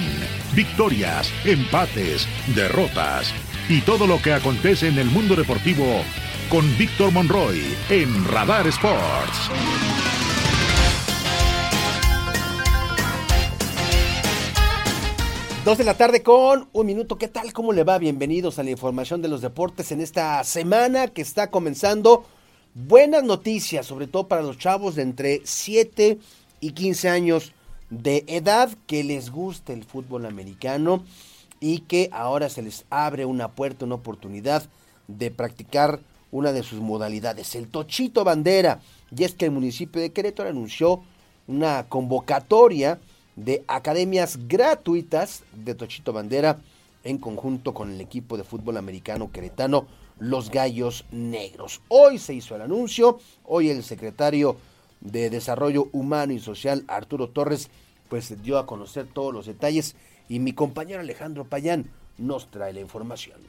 victorias, empates, derrotas y todo lo que acontece en el mundo deportivo con Víctor Monroy en Radar Sports. Dos de la tarde con un minuto. ¿Qué tal? ¿Cómo le va? Bienvenidos a la información de los deportes en esta semana que está comenzando. Buenas noticias, sobre todo para los chavos de entre 7 y 15 años de edad que les guste el fútbol americano y que ahora se les abre una puerta, una oportunidad de practicar una de sus modalidades, el tochito bandera. Y es que el municipio de Querétaro anunció una convocatoria de academias gratuitas de Tochito Bandera en conjunto con el equipo de fútbol americano queretano, los Gallos Negros. Hoy se hizo el anuncio, hoy el secretario de Desarrollo Humano y Social, Arturo Torres, pues dio a conocer todos los detalles y mi compañero Alejandro Payán nos trae la información.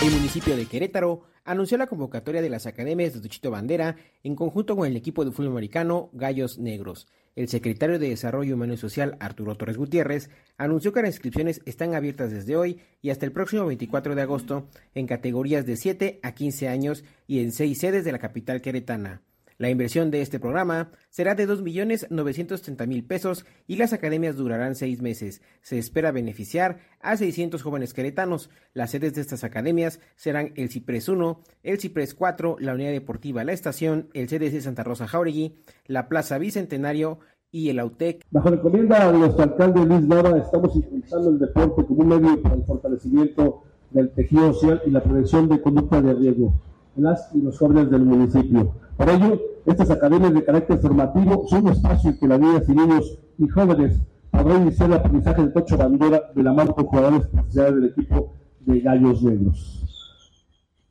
El municipio de Querétaro anunció la convocatoria de las academias de Tuchito Bandera en conjunto con el equipo de fútbol americano Gallos Negros. El secretario de Desarrollo Humano y Social, Arturo Torres Gutiérrez, anunció que las inscripciones están abiertas desde hoy y hasta el próximo 24 de agosto en categorías de 7 a 15 años y en seis sedes de la capital queretana. La inversión de este programa será de 2.930.000 pesos y las academias durarán seis meses. Se espera beneficiar a 600 jóvenes queretanos. Las sedes de estas academias serán el Ciprés 1, el Ciprés 4, la Unidad Deportiva La Estación, el CDC Santa Rosa Jauregui, la Plaza Bicentenario y el AUTEC. Bajo la encomienda de nuestro alcalde Luis Nava, estamos impulsando el deporte como un medio para el fortalecimiento del tejido social y la prevención de conducta de riesgo las y los jóvenes del municipio. Para ello, Estas academias de carácter formativo son un espacio en que las niñas y niños y jóvenes podrán iniciar el aprendizaje de Tocho Bandera de la mano con jugadores profesionales del equipo de Gallos Negros.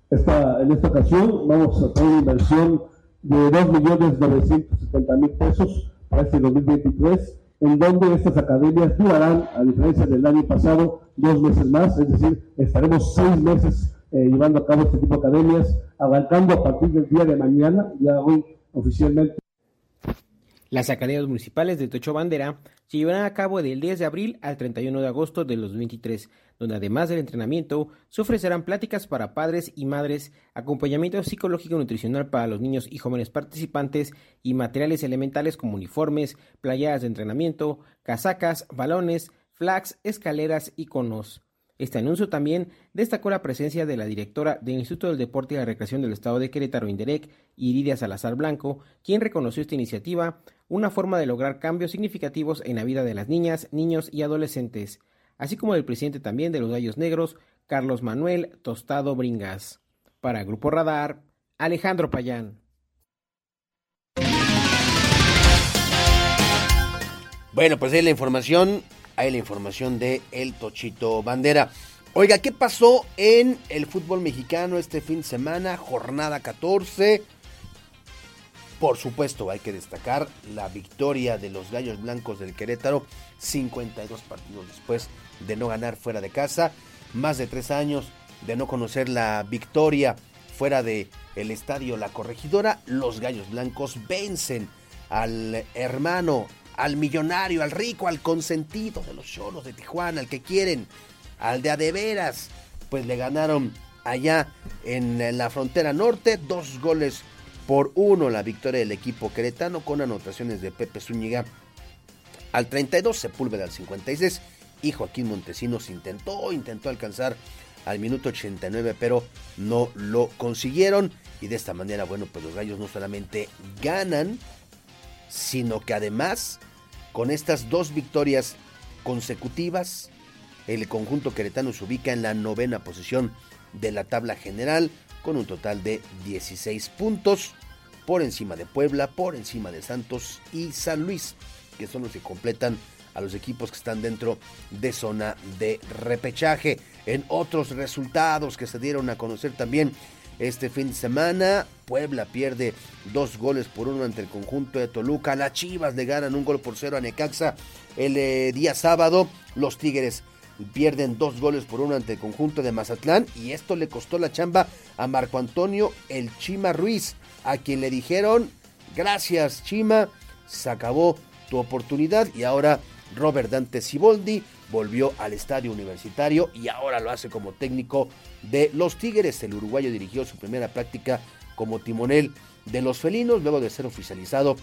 Esta, en esta ocasión vamos a tener una inversión de 2.970.000 pesos para este 2023, en donde estas academias durarán, a diferencia del año pasado, dos meses más, es decir, estaremos seis meses eh, llevando a cabo este tipo de academias, abarcando a partir del día de mañana, ya hoy oficialmente las academias municipales de Tocho Bandera se llevarán a cabo del 10 de abril al 31 de agosto de 2023, donde además del entrenamiento se ofrecerán pláticas para padres y madres, acompañamiento psicológico y nutricional para los niños y jóvenes participantes y materiales elementales como uniformes, playadas de entrenamiento, casacas, balones, flags, escaleras y conos. Este anuncio también destacó la presencia de la directora del Instituto del Deporte y la Recreación del Estado de Querétaro, Inderec, Iridia Salazar Blanco, quien reconoció esta iniciativa una forma de lograr cambios significativos en la vida de las niñas, niños y adolescentes, así como del presidente también de los Gallos Negros, Carlos Manuel Tostado Bringas. Para Grupo Radar, Alejandro Payán. Bueno, pues ahí la información hay la información de El Tochito Bandera. Oiga, ¿qué pasó en el fútbol mexicano este fin de semana? Jornada 14. Por supuesto, hay que destacar la victoria de los Gallos Blancos del Querétaro, 52 partidos después de no ganar fuera de casa, más de tres años de no conocer la victoria fuera de el estadio La Corregidora, los Gallos Blancos vencen al hermano al millonario, al rico, al consentido de los cholos de Tijuana, al que quieren, al de adeveras, pues le ganaron allá en la frontera norte, dos goles por uno la victoria del equipo queretano con anotaciones de Pepe Zúñiga al 32, Sepúlveda al 56 y Joaquín Montesinos intentó, intentó alcanzar al minuto 89, pero no lo consiguieron. Y de esta manera, bueno, pues los gallos no solamente ganan, sino que además con estas dos victorias consecutivas, el conjunto queretano se ubica en la novena posición de la tabla general con un total de 16 puntos por encima de Puebla, por encima de Santos y San Luis, que son los que completan a los equipos que están dentro de zona de repechaje. En otros resultados que se dieron a conocer también este fin de semana, Puebla pierde dos goles por uno ante el conjunto de Toluca. Las Chivas le ganan un gol por cero a Necaxa el eh, día sábado. Los Tigres pierden dos goles por uno ante el conjunto de Mazatlán. Y esto le costó la chamba a Marco Antonio El Chima Ruiz, a quien le dijeron, gracias Chima, se acabó tu oportunidad y ahora Robert Dante Siboldi volvió al estadio universitario y ahora lo hace como técnico de los Tigres. El uruguayo dirigió su primera práctica como timonel de los felinos luego de ser oficializado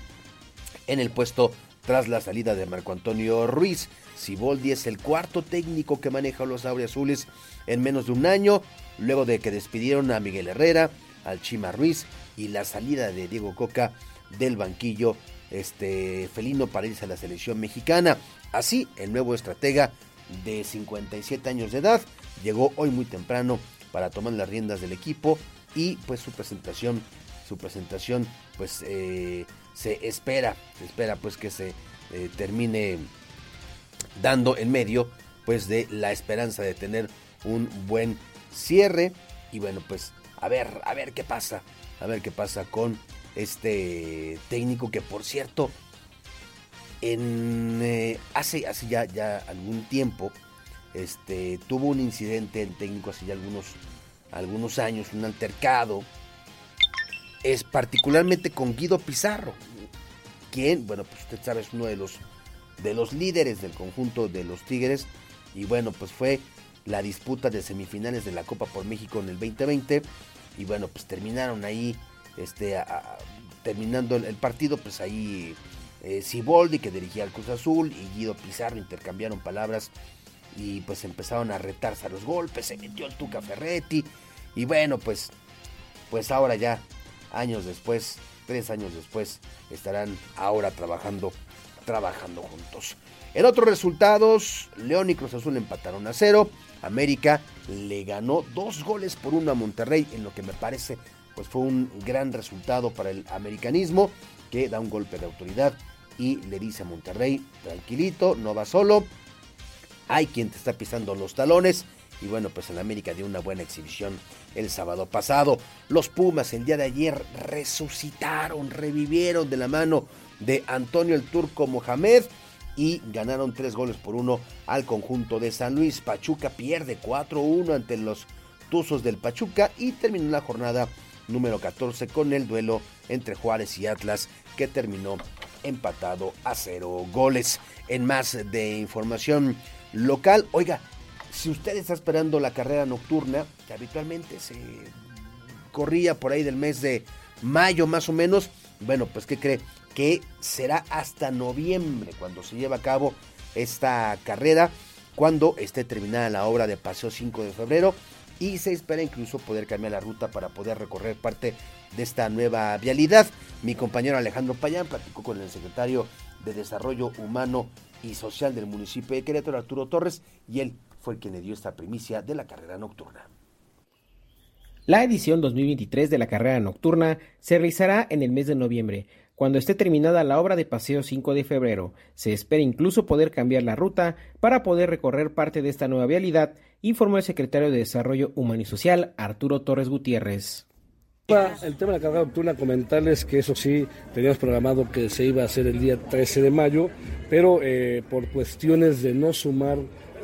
en el puesto tras la salida de Marco Antonio Ruiz. Siboldi es el cuarto técnico que maneja los Azules en menos de un año, luego de que despidieron a Miguel Herrera, al Chima Ruiz y la salida de Diego Coca del banquillo este felino para irse a la selección mexicana. Así, el nuevo estratega de 57 años de edad llegó hoy muy temprano para tomar las riendas del equipo y pues su presentación, su presentación pues eh, se espera, se espera pues que se eh, termine dando en medio pues de la esperanza de tener un buen cierre. Y bueno pues a ver, a ver qué pasa, a ver qué pasa con este técnico que por cierto en eh, hace hace ya ya algún tiempo este tuvo un incidente en técnico hace ya algunos algunos años un altercado es particularmente con Guido Pizarro quien bueno pues usted sabe es uno de los de los líderes del conjunto de los Tigres y bueno pues fue la disputa de semifinales de la Copa por México en el 2020 y bueno pues terminaron ahí este, terminando el, partido, pues ahí eh, Siboldi, que dirigía al Cruz Azul, y Guido Pizarro intercambiaron palabras y pues empezaron a retarse a los golpes, se metió el Tuca Ferretti, y bueno, pues, pues ahora ya, años después, tres años después, estarán ahora trabajando, trabajando juntos. En otros resultados, León y Cruz Azul empataron a cero. América le ganó dos goles por uno a Monterrey en lo que me parece pues fue un gran resultado para el americanismo que da un golpe de autoridad y le dice a Monterrey, tranquilito, no va solo, hay quien te está pisando los talones y bueno, pues el América dio una buena exhibición el sábado pasado. Los Pumas el día de ayer resucitaron, revivieron de la mano de Antonio el Turco Mohamed y ganaron tres goles por uno al conjunto de San Luis. Pachuca pierde 4-1 ante los Tuzos del Pachuca y terminó la jornada número 14 con el duelo entre Juárez y Atlas que terminó empatado a cero goles. En más de información local, oiga, si usted está esperando la carrera nocturna, que habitualmente se corría por ahí del mes de mayo más o menos, bueno, pues ¿qué cree? Que será hasta noviembre cuando se lleva a cabo esta carrera, cuando esté terminada la obra de Paseo 5 de febrero y se espera incluso poder cambiar la ruta para poder recorrer parte de esta nueva vialidad. Mi compañero Alejandro Payán platicó con el secretario de Desarrollo Humano y Social del municipio de Querétaro, Arturo Torres, y él fue quien le dio esta primicia de la carrera nocturna. La edición 2023 de la carrera nocturna se realizará en el mes de noviembre, cuando esté terminada la obra de Paseo 5 de febrero. Se espera incluso poder cambiar la ruta para poder recorrer parte de esta nueva vialidad, informó el secretario de Desarrollo Humano y Social, Arturo Torres Gutiérrez. El tema de la carrera nocturna, comentarles que eso sí, teníamos programado que se iba a hacer el día 13 de mayo, pero eh, por cuestiones de no sumar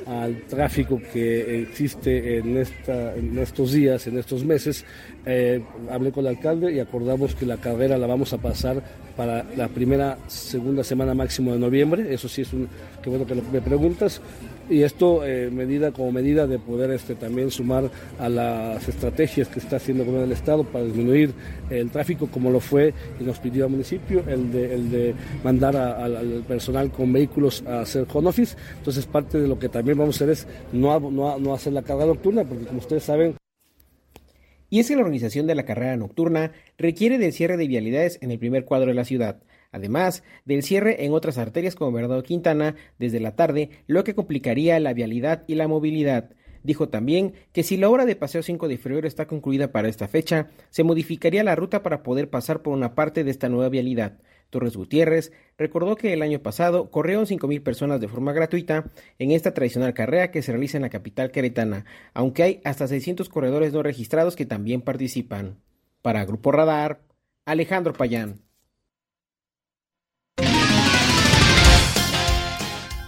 al tráfico que existe en, estos días, en estos meses, eh, hablé con el alcalde y acordamos que la carrera la vamos a pasar para la primera, segunda semana máximo de noviembre. Eso sí es un, qué bueno que me preguntas y esto eh, medida como medida de poder este, también sumar a las estrategias que está haciendo el gobierno del Estado para disminuir el tráfico, como lo fue y nos pidió al municipio, el de, el de mandar al personal con vehículos a hacer home office. Entonces parte de lo que también vamos a hacer es no, no, no hacer la carga nocturna, porque como ustedes saben, y es que la organización de la carrera nocturna requiere del cierre de vialidades en el primer cuadro de la ciudad, además del cierre en otras arterias como Bernardo Quintana desde la tarde, lo que complicaría la vialidad y la movilidad. Dijo también que si la obra de Paseo 5 de febrero está concluida para esta fecha, se modificaría la ruta para poder pasar por una parte de esta nueva vialidad. Torres Gutiérrez recordó que el año pasado corrieron 5.000 personas de forma gratuita en esta tradicional carrera que se realiza en la capital queretana, aunque hay hasta 600 corredores no registrados que también participan. Para Grupo Radar, Alejandro Payán.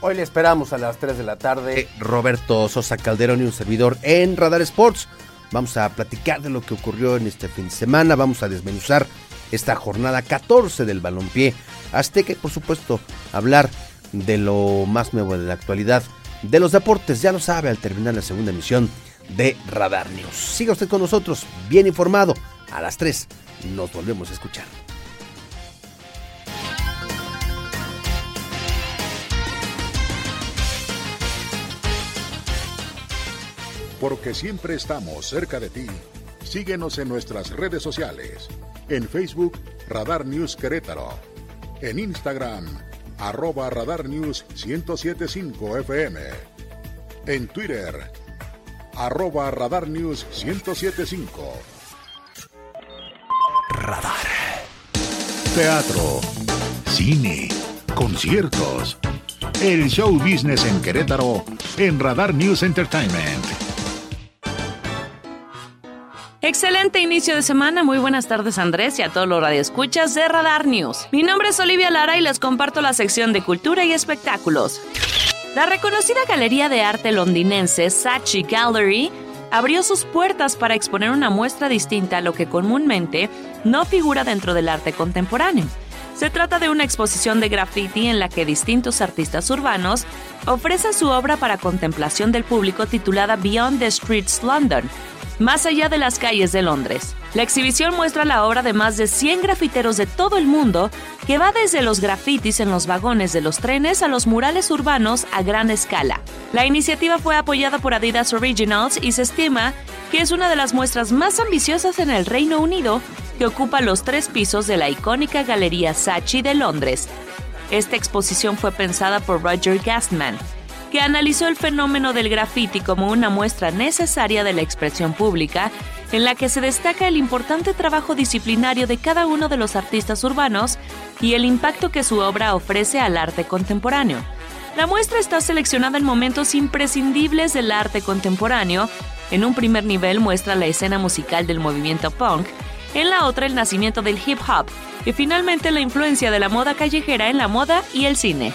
Hoy le esperamos a las 3 de la tarde Roberto Sosa Calderón y un servidor en Radar Sports. Vamos a platicar de lo que ocurrió en este fin de semana, vamos a desmenuzar esta jornada 14 del balompié azteca y por supuesto hablar de lo más nuevo de la actualidad de los deportes. Ya lo sabe al terminar la segunda emisión de Radar News. Siga usted con nosotros, bien informado. A las 3 nos volvemos a escuchar. Porque siempre estamos cerca de ti. Síguenos en nuestras redes sociales. En Facebook, Radar News Querétaro. En Instagram, arroba Radar News 1075 FM. En Twitter, arroba Radar News 1075. Radar. Teatro, cine, conciertos. El show business en Querétaro en Radar News Entertainment. Excelente inicio de semana, muy buenas tardes Andrés y a todos los radioescuchas de Radar News. Mi nombre es Olivia Lara y les comparto la sección de cultura y espectáculos. La reconocida galería de arte londinense Saatchi Gallery abrió sus puertas para exponer una muestra distinta a lo que comúnmente no figura dentro del arte contemporáneo. Se trata de una exposición de graffiti en la que distintos artistas urbanos ofrecen su obra para contemplación del público titulada Beyond the Streets London, más allá de las calles de Londres. La exhibición muestra la obra de más de 100 grafiteros de todo el mundo, que va desde los grafitis en los vagones de los trenes a los murales urbanos a gran escala. La iniciativa fue apoyada por Adidas Originals y se estima que es una de las muestras más ambiciosas en el Reino Unido, que ocupa los tres pisos de la icónica Galería Saatchi de Londres. Esta exposición fue pensada por Roger Gastman, que analizó el fenómeno del graffiti como una muestra necesaria de la expresión pública en la que se destaca el importante trabajo disciplinario de cada uno de los artistas urbanos y el impacto que su obra ofrece al arte contemporáneo. La muestra está seleccionada en momentos imprescindibles del arte contemporáneo. En un primer nivel muestra la escena musical del movimiento punk, en la otra el nacimiento del hip hop y finalmente la influencia de la moda callejera en la moda y el cine.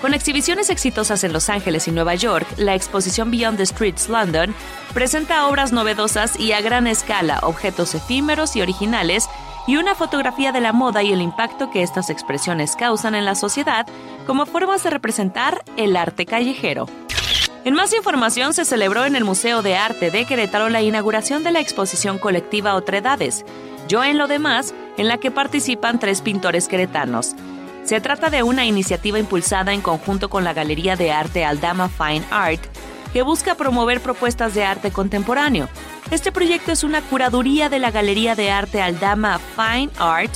Con exhibiciones exitosas en Los Ángeles y Nueva York, la exposición Beyond the Streets London presenta obras novedosas y a gran escala, objetos efímeros y originales, y una fotografía de la moda y el impacto que estas expresiones causan en la sociedad como formas de representar el arte callejero. En más información, se celebró en el Museo de Arte de Querétaro la inauguración de la exposición colectiva Otredades, Yo en lo demás, en la que participan tres pintores queretanos. Se trata de una iniciativa impulsada en conjunto con la Galería de Arte Aldama Fine Art, que busca promover propuestas de arte contemporáneo. Este proyecto es una curaduría de la Galería de Arte Aldama Fine Art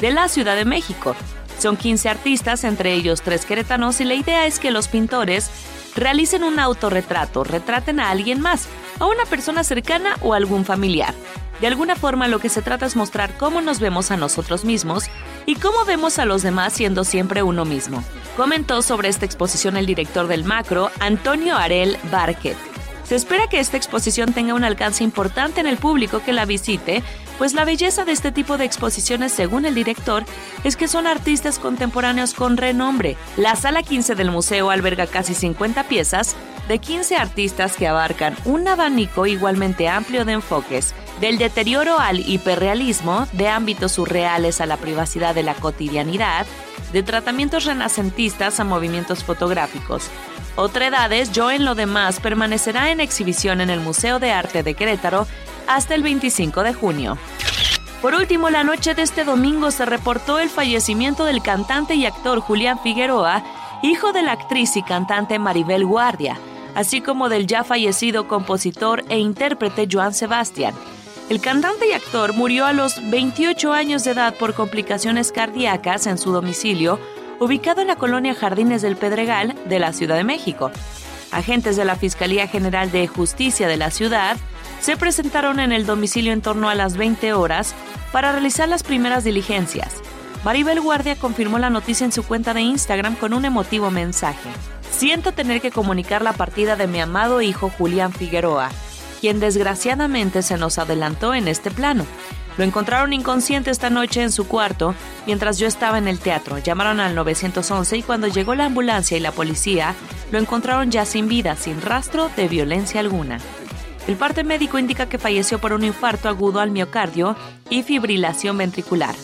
de la Ciudad de México. Son 15 artistas, entre ellos tres queretanos, y la idea es que los pintores realicen un autorretrato, retraten a alguien más, a una persona cercana o algún familiar. De alguna forma lo que se trata es mostrar cómo nos vemos a nosotros mismos y cómo vemos a los demás siendo siempre uno mismo. Comentó sobre esta exposición el director del Macro, Antonio Arel Barquet. Se espera que esta exposición tenga un alcance importante en el público que la visite, pues la belleza de este tipo de exposiciones, según el director, es que son artistas contemporáneos con renombre. La sala 15 del museo alberga casi 50 piezas de 15 artistas que abarcan un abanico igualmente amplio de enfoques, del deterioro al hiperrealismo, de ámbitos surreales a la privacidad de la cotidianidad, de tratamientos renacentistas a movimientos fotográficos. Otra Edades, Yo en lo demás, permanecerá en exhibición en el Museo de Arte de Querétaro hasta el 25 de junio. Por último, la noche de este domingo se reportó el fallecimiento del cantante y actor Julián Figueroa, hijo de la actriz y cantante Maribel Guardia, así como del ya fallecido compositor e intérprete Joan Sebastián. El cantante y actor murió a los 28 años de edad por complicaciones cardíacas en su domicilio, ubicado en la colonia Jardines del Pedregal de la Ciudad de México. Agentes de la Fiscalía General de Justicia de la ciudad se presentaron en el domicilio en torno a las 20 horas para realizar las primeras diligencias. Maribel Guardia confirmó la noticia en su cuenta de Instagram con un emotivo mensaje. Siento tener que comunicar la partida de mi amado hijo Julián Figueroa, quien desgraciadamente se nos adelantó en este plano. Lo encontraron inconsciente esta noche en su cuarto mientras yo estaba en el teatro. Llamaron al 911 y cuando llegó la ambulancia y la policía, lo encontraron ya sin vida, sin rastro de violencia alguna. El parte médico indica que falleció por un infarto agudo al miocardio y fibrilación ventricular.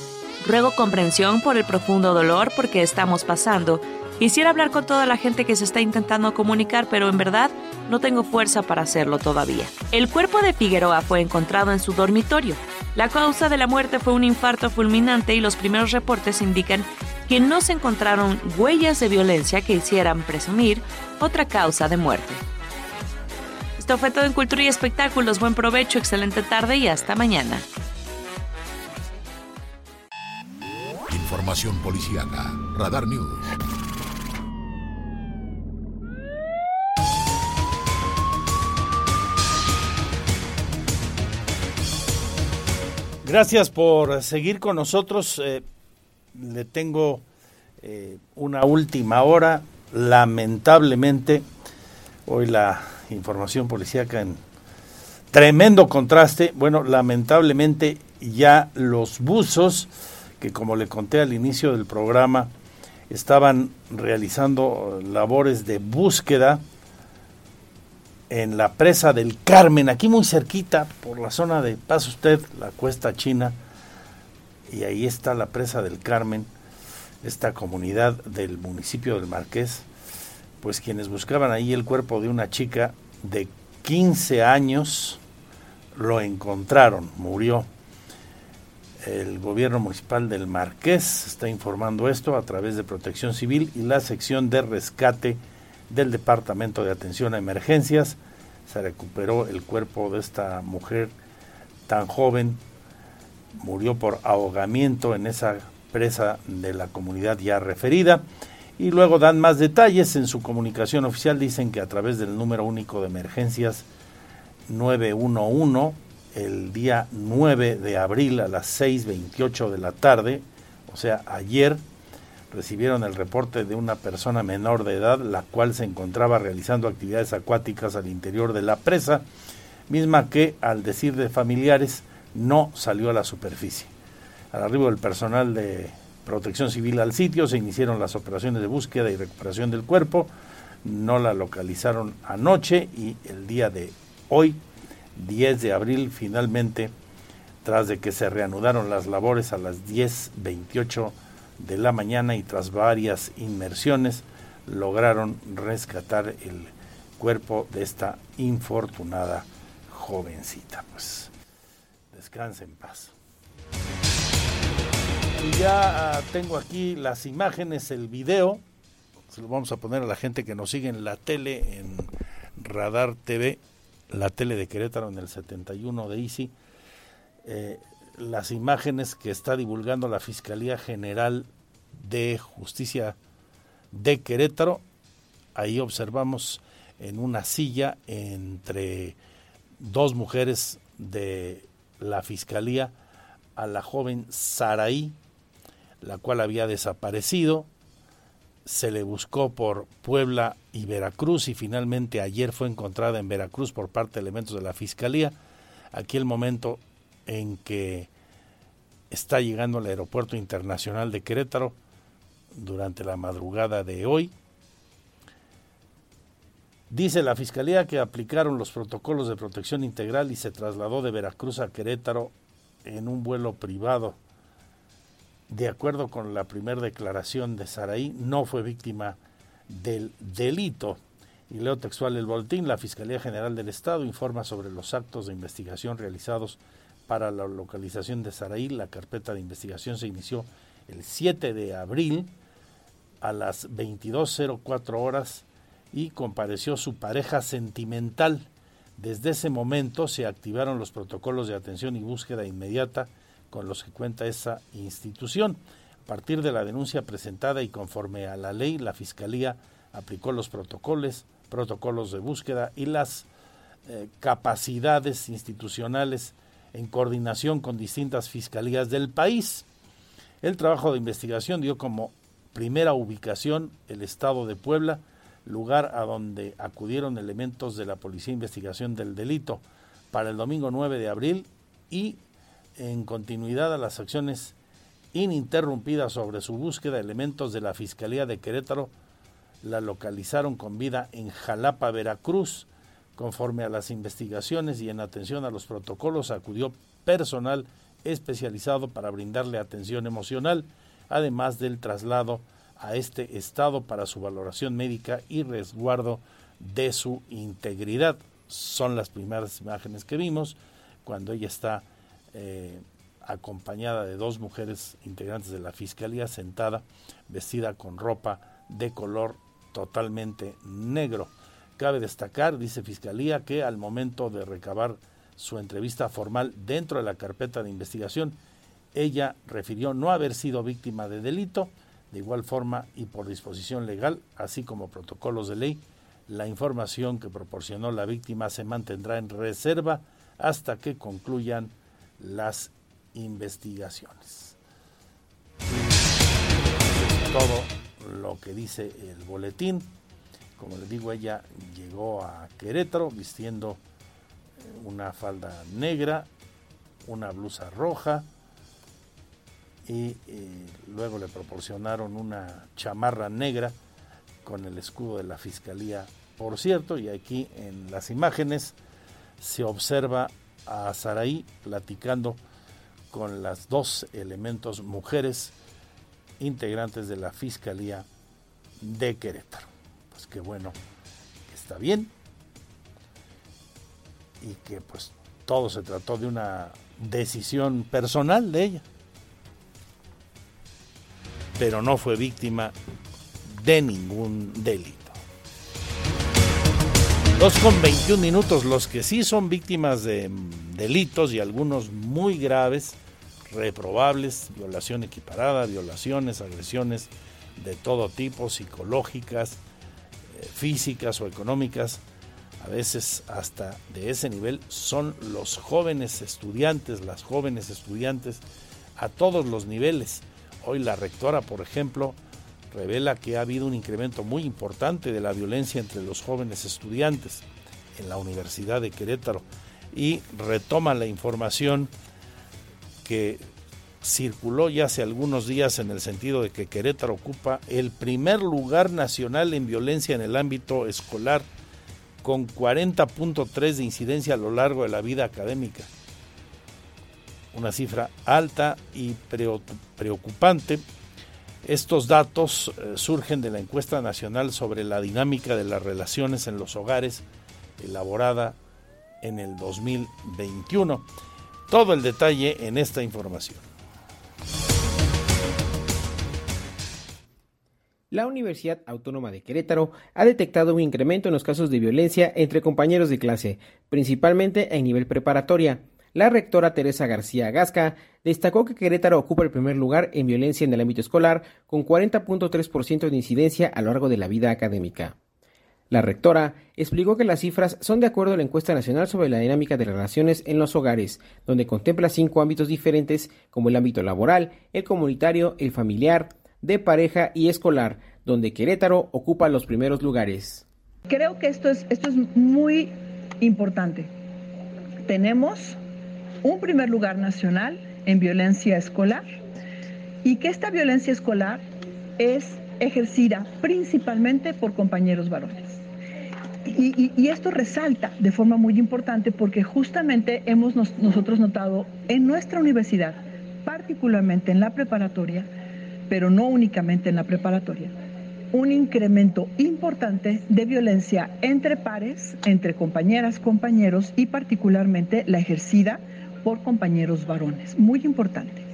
Ruego comprensión por el profundo dolor porque estamos pasando. Quisiera hablar con toda la gente que se está intentando comunicar, pero en verdad no tengo fuerza para hacerlo todavía. El cuerpo de Figueroa fue encontrado en su dormitorio. La causa de la muerte fue un infarto fulminante y los primeros reportes indican que no se encontraron huellas de violencia que hicieran presumir otra causa de muerte. Esto fue todo en Cultura y Espectáculos. Buen provecho, excelente tarde y hasta mañana. Información policíaca. Radar News. Gracias por seguir con nosotros. Eh, le tengo eh, una última hora. Lamentablemente, hoy la información policíaca en tremendo contraste. Bueno, lamentablemente ya los buzos, que como le conté al inicio del programa, estaban realizando labores de búsqueda en la presa del Carmen, aquí muy cerquita, por la zona de, pasa usted, la cuesta china, y ahí está la presa del Carmen, esta comunidad del municipio del Marqués, pues quienes buscaban ahí el cuerpo de una chica de 15 años, lo encontraron, murió. El gobierno municipal del Marqués está informando esto a través de Protección Civil y la sección de rescate del Departamento de Atención a Emergencias. Se recuperó el cuerpo de esta mujer tan joven. Murió por ahogamiento en esa presa de la comunidad ya referida. Y luego dan más detalles en su comunicación oficial. Dicen que a través del número único de emergencias 911 el día 9 de abril a las 6.28 de la tarde, o sea, ayer, recibieron el reporte de una persona menor de edad, la cual se encontraba realizando actividades acuáticas al interior de la presa, misma que, al decir de familiares, no salió a la superficie. Al arribo del personal de protección civil al sitio, se iniciaron las operaciones de búsqueda y recuperación del cuerpo, no la localizaron anoche y el día de hoy, 10 de abril, finalmente, tras de que se reanudaron las labores a las 10.28 de la mañana y tras varias inmersiones, lograron rescatar el cuerpo de esta infortunada jovencita. Pues descanse en paz. Y ya ah, tengo aquí las imágenes, el video. Se lo vamos a poner a la gente que nos sigue en la tele, en Radar TV, la tele de Querétaro en el 71 de Easy. Eh, las imágenes que está divulgando la Fiscalía General de Justicia de Querétaro. Ahí observamos en una silla entre dos mujeres de la Fiscalía a la joven Saraí, la cual había desaparecido. Se le buscó por Puebla y Veracruz y finalmente ayer fue encontrada en Veracruz por parte de elementos de la Fiscalía. Aquí el momento en que está llegando al Aeropuerto Internacional de Querétaro durante la madrugada de hoy. Dice la Fiscalía que aplicaron los protocolos de protección integral y se trasladó de Veracruz a Querétaro en un vuelo privado. De acuerdo con la primera declaración de Saraí, no fue víctima del delito. Y leo textual el boletín, la Fiscalía General del Estado informa sobre los actos de investigación realizados para la localización de Saraí. La carpeta de investigación se inició el 7 de abril a las 22.04 horas y compareció su pareja sentimental. Desde ese momento se activaron los protocolos de atención y búsqueda inmediata con los que cuenta esa institución. A partir de la denuncia presentada y conforme a la ley, la Fiscalía aplicó los protocolos, protocolos de búsqueda y las eh, capacidades institucionales en coordinación con distintas fiscalías del país. El trabajo de investigación dio como primera ubicación el estado de Puebla, lugar a donde acudieron elementos de la Policía de Investigación del Delito para el domingo 9 de abril y en continuidad a las acciones ininterrumpidas sobre su búsqueda, elementos de la Fiscalía de Querétaro la localizaron con vida en Jalapa, Veracruz. Conforme a las investigaciones y en atención a los protocolos, acudió personal especializado para brindarle atención emocional además del traslado a este estado para su valoración médica y resguardo de su integridad. Son las primeras imágenes que vimos cuando ella está eh, acompañada de dos mujeres integrantes de la fiscalía sentada, vestida con ropa de color totalmente negro. Cabe destacar, dice Fiscalía, que al momento de recabar su entrevista formal dentro de la carpeta de investigación, ella refirió no haber sido víctima de delito, de igual forma y por disposición legal, así como protocolos de ley, la información que proporcionó la víctima se mantendrá en reserva hasta que concluyan las investigaciones. es todo lo que dice el boletín. Como les digo, ella llegó a Querétaro vistiendo eh, una falda negra, una blusa roja, y eh, luego le proporcionaron una chamarra negra con el escudo de la fiscalía. Por cierto, y aquí en las imágenes se observa a Saraí platicando con las dos elementos mujeres integrantes de la Fiscalía de Querétaro. Pues qué bueno, está bien y que pues todo se trató de una decisión personal de ella pero no fue víctima de ningún delito. Dos con 21 minutos, los que sí son víctimas de delitos y algunos muy graves, reprobables, violación equiparada, violaciones, agresiones de todo tipo, psicológicas, físicas o económicas, a veces hasta de ese nivel, son los jóvenes estudiantes, las jóvenes estudiantes a todos los niveles. Hoy la rectora, por ejemplo, revela que ha habido un incremento muy importante de la violencia entre los jóvenes estudiantes en la Universidad de Querétaro y retoma la información que circuló ya hace algunos días en el sentido de que Querétaro ocupa el primer lugar nacional en violencia en el ámbito escolar con 40.3 de incidencia a lo largo de la vida académica. Una cifra alta y preocupante. Estos datos eh, surgen de la encuesta nacional sobre la dinámica de las relaciones en los hogares elaborada en el 2021. Todo el detalle en esta información. La Universidad Autónoma de Querétaro ha detectado un incremento en los casos de violencia entre compañeros de clase, principalmente en nivel preparatoria. La rectora Teresa García Gasca destacó que Querétaro ocupa el primer lugar en violencia en el ámbito escolar, con 40.3% de incidencia a lo largo de la vida académica. La rectora explicó que las cifras son de acuerdo a la encuesta nacional sobre la dinámica de relaciones en los hogares, donde contempla cinco ámbitos diferentes como el ámbito laboral, el comunitario, el familiar, de pareja y escolar, donde Querétaro ocupa los primeros lugares. Creo que esto es, esto es muy importante. Tenemos un primer lugar nacional en violencia escolar y que esta violencia escolar es ejercida principalmente por compañeros varones. Y, esto resalta de forma muy importante porque justamente hemos nosotros notado en nuestra universidad, particularmente en la preparatoria, pero no únicamente en la preparatoria, un incremento importante de violencia entre pares, entre compañeras, compañeros y particularmente la ejercida por compañeros varones. Muy importante.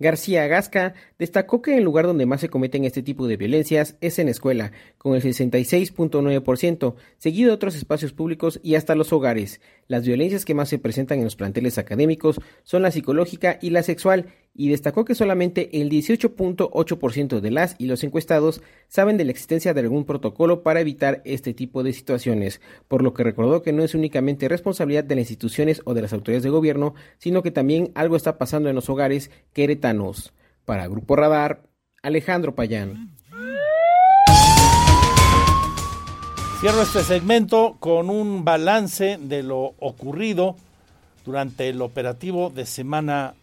García Gasca destacó que el lugar donde más se cometen este tipo de violencias es en escuela, con el 66.9%, seguido de otros espacios públicos y hasta los hogares. Las violencias que más se presentan en los planteles académicos son la psicológica y la sexual, y destacó que solamente el 18.8% de las y los encuestados saben de la existencia de algún protocolo para evitar este tipo de situaciones, por lo que recordó que no es únicamente responsabilidad de las instituciones o de las autoridades de gobierno, sino que también algo está pasando en los hogares queretanos. Para Grupo Radar, Alejandro Payán. Cierro este segmento con un balance de lo ocurrido durante el operativo de Semana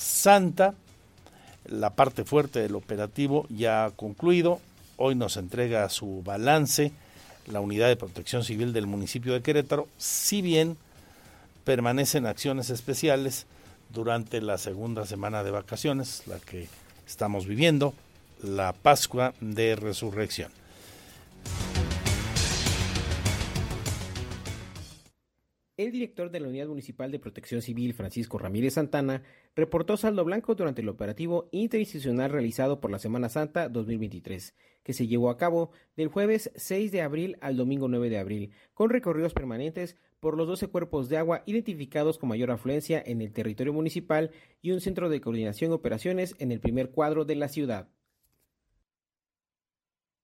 Santa. La parte fuerte del operativo ya ha concluido. Hoy nos entrega su balance la Unidad de Protección Civil del municipio de Querétaro, si bien permanecen acciones especiales durante la segunda semana de vacaciones, la que estamos viviendo, la Pascua de Resurrección. El director de la Unidad Municipal de Protección Civil, Francisco Ramírez Santana, reportó saldo blanco durante el operativo interinstitucional realizado por la Semana Santa 2023, que se llevó a cabo del jueves 6 de abril al domingo 9 de abril, con recorridos permanentes por los 12 cuerpos de agua identificados con mayor afluencia en el territorio municipal y un centro de coordinación de operaciones en el primer cuadro de la ciudad.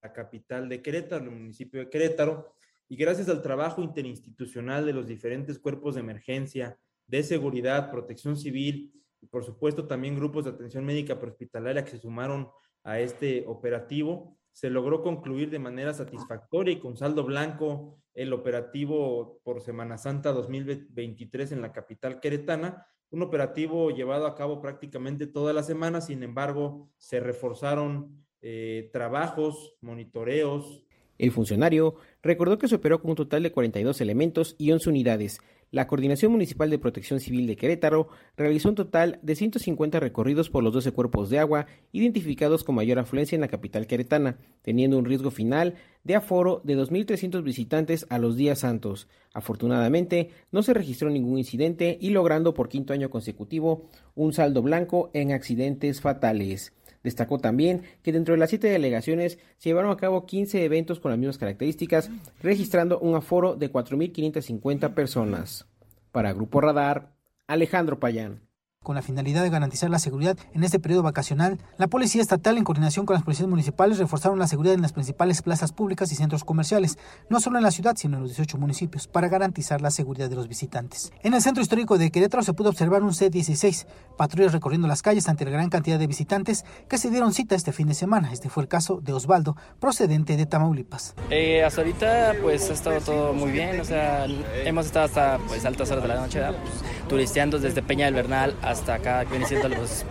La capital de Querétaro, el municipio de Querétaro, y gracias al trabajo interinstitucional de los diferentes cuerpos de emergencia, de seguridad, protección civil y por supuesto también grupos de atención médica prehospitalaria que se sumaron a este operativo, se logró concluir de manera satisfactoria y con saldo blanco el operativo por Semana Santa 2023 en la capital queretana, un operativo llevado a cabo prácticamente toda la semana, sin embargo, se reforzaron eh, trabajos, monitoreos, el funcionario recordó que se operó con un total de 42 elementos y 11 unidades. La Coordinación Municipal de Protección Civil de Querétaro realizó un total de 150 recorridos por los 12 cuerpos de agua identificados con mayor afluencia en la capital queretana, teniendo un riesgo final de aforo de 2.300 visitantes a los días santos. Afortunadamente, no se registró ningún incidente y logrando por quinto año consecutivo un saldo blanco en accidentes fatales. Destacó también que dentro de las siete delegaciones se llevaron a cabo 15 eventos con las mismas características, registrando un aforo de 4.550 personas. Para Grupo Radar, Alejandro Payán. Con la finalidad de garantizar la seguridad en este periodo vacacional. La Policía Estatal, en coordinación con las policías municipales, reforzaron la seguridad en las principales plazas públicas y centros comerciales, no solo en la ciudad, sino en los 18 municipios, para garantizar la seguridad de los visitantes. En el centro histórico de Querétaro se pudo observar un C-16, patrullas recorriendo las calles ante la gran cantidad de visitantes que se dieron cita este fin de semana. Este fue el caso de Osvaldo, procedente de Tamaulipas. Eh, hasta ahorita pues ha estado todo muy bien, o sea, hemos estado hasta pues altas horas de la noche, pues, turisteando desde Peña del Bernal hasta acá, que viene siendo los,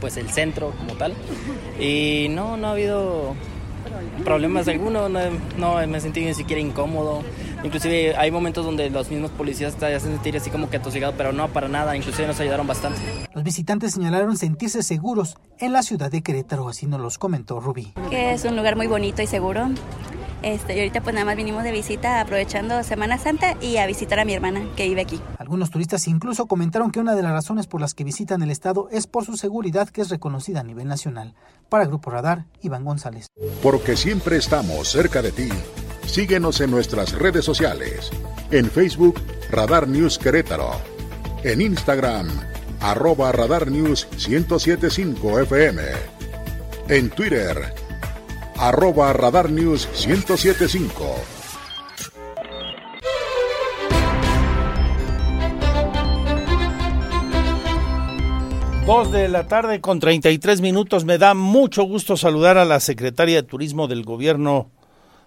pues el centro como tal. Y no, no ha habido problemas alguno, no, no me he sentido ni siquiera incómodo. Inclusive hay momentos donde los mismos policías te hacen sentir así como que atosigado, pero no para nada, inclusive nos ayudaron bastante. Los visitantes señalaron sentirse seguros en la ciudad de Querétaro, así nos los comentó Rubí. Que es un lugar muy bonito y seguro. Este, y ahorita pues nada más vinimos de visita aprovechando Semana Santa y a visitar a mi hermana que vive aquí. Algunos turistas incluso comentaron que una de las razones por las que visitan el estado es por su seguridad que es reconocida a nivel nacional. Para Grupo Radar, Iván González. Porque siempre estamos cerca de ti. Síguenos en nuestras redes sociales. En Facebook, Radar News Querétaro. En Instagram, arroba Radar News 1075 FM. En Twitter, arroba Radar News 1075. Dos de la tarde con 33 minutos. Me da mucho gusto saludar a la secretaria de Turismo del Gobierno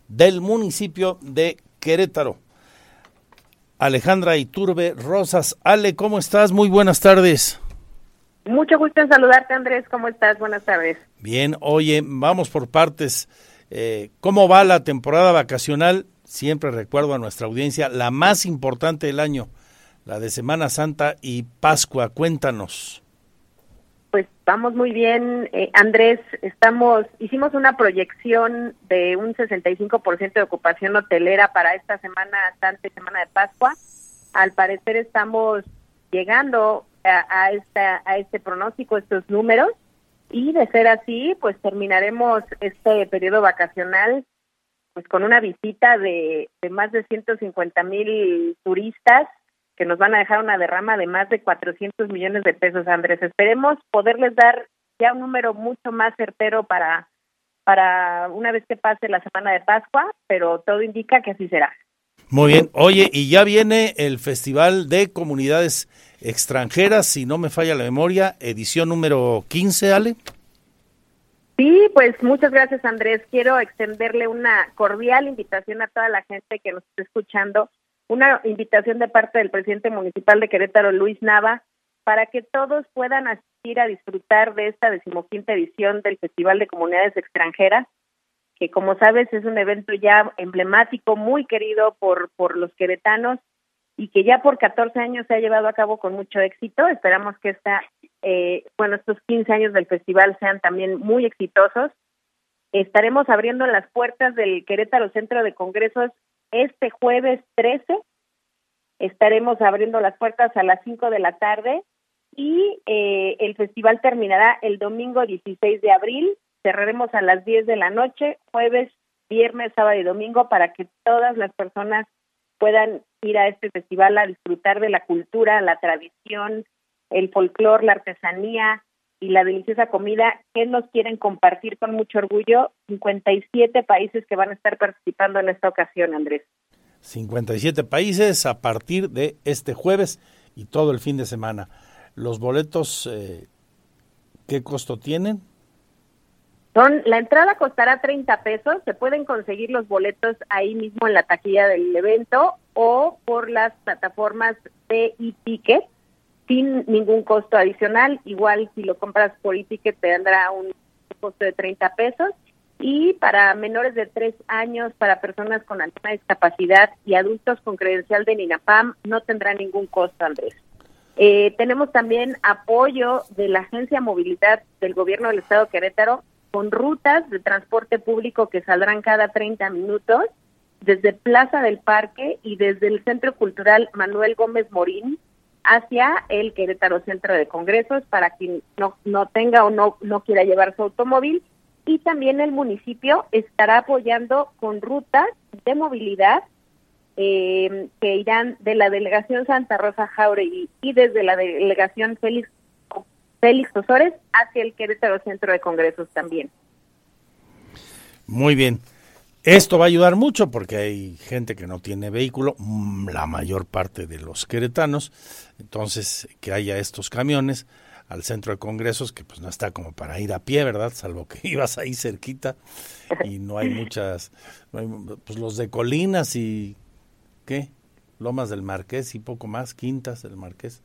del municipio de Querétaro. Alejandra Iturbe Rosas. Ale, ¿cómo estás? Muy buenas tardes. Mucho gusto en saludarte, Andrés. ¿Cómo estás? Buenas tardes. Bien, oye, vamos por partes. Eh, ¿Cómo va la temporada vacacional? Siempre recuerdo a nuestra audiencia, la más importante del año, la de Semana Santa y Pascua. Cuéntanos. Pues vamos muy bien, eh, Andrés. Estamos, hicimos una proyección de un 65% de ocupación hotelera para esta Semana Santa y Semana de Pascua. Al parecer estamos llegando a, a, esta, a este pronóstico, estos números. Y de ser así, pues terminaremos este periodo vacacional pues con una visita de, de más de 150 mil turistas que nos van a dejar una derrama de más de 400 millones de pesos, Andrés. Esperemos poderles dar ya un número mucho más certero para, para una vez que pase la semana de Pascua, pero todo indica que así será. Muy bien. Oye, y ya viene el Festival de Comunidades Extranjeras, si no me falla la memoria, edición número 15, Ale. Sí, pues muchas gracias, Andrés. Quiero extenderle una cordial invitación a toda la gente que nos está escuchando una invitación de parte del presidente municipal de Querétaro, Luis Nava, para que todos puedan asistir a disfrutar de esta decimoquinta edición del Festival de Comunidades Extranjeras, que como sabes es un evento ya emblemático, muy querido por, por los queretanos y que ya por 14 años se ha llevado a cabo con mucho éxito. Esperamos que esta, eh, bueno, estos 15 años del festival sean también muy exitosos. Estaremos abriendo las puertas del Querétaro Centro de Congresos este jueves 13 estaremos abriendo las puertas a las 5 de la tarde y eh, el festival terminará el domingo 16 de abril. Cerraremos a las 10 de la noche, jueves, viernes, sábado y domingo para que todas las personas puedan ir a este festival a disfrutar de la cultura, la tradición, el folclor, la artesanía y la deliciosa comida que nos quieren compartir con mucho orgullo 57 países que van a estar participando en esta ocasión, Andrés. 57 países a partir de este jueves y todo el fin de semana. ¿Los boletos eh, qué costo tienen? Son, la entrada costará 30 pesos, se pueden conseguir los boletos ahí mismo en la taquilla del evento o por las plataformas de e-ticket sin ningún costo adicional. Igual si lo compras por e-ticket te tendrá un costo de 30 pesos. Y para menores de 3 años, para personas con alguna discapacidad y adultos con credencial de NINAPAM, no tendrá ningún costo, Andrés. Eh, tenemos también apoyo de la Agencia Movilidad del Gobierno del Estado de Querétaro con rutas de transporte público que saldrán cada 30 minutos desde Plaza del Parque y desde el Centro Cultural Manuel Gómez Morín hacia el Querétaro Centro de Congresos para quien no, no tenga o no, no quiera llevar su automóvil. Y también el municipio estará apoyando con rutas de movilidad eh, que irán de la delegación Santa Rosa Jauregui y desde la delegación Félix Félix Osores hacia el Querétaro Centro de Congresos también. Muy bien. Esto va a ayudar mucho porque hay gente que no tiene vehículo, mm, la mayor parte de los queretanos, entonces que haya estos camiones al centro de congresos, que pues no está como para ir a pie, ¿verdad? Salvo que ibas ahí cerquita y no hay muchas, pues los de Colinas y, ¿qué? Lomas del Marqués y poco más, Quintas del Marqués.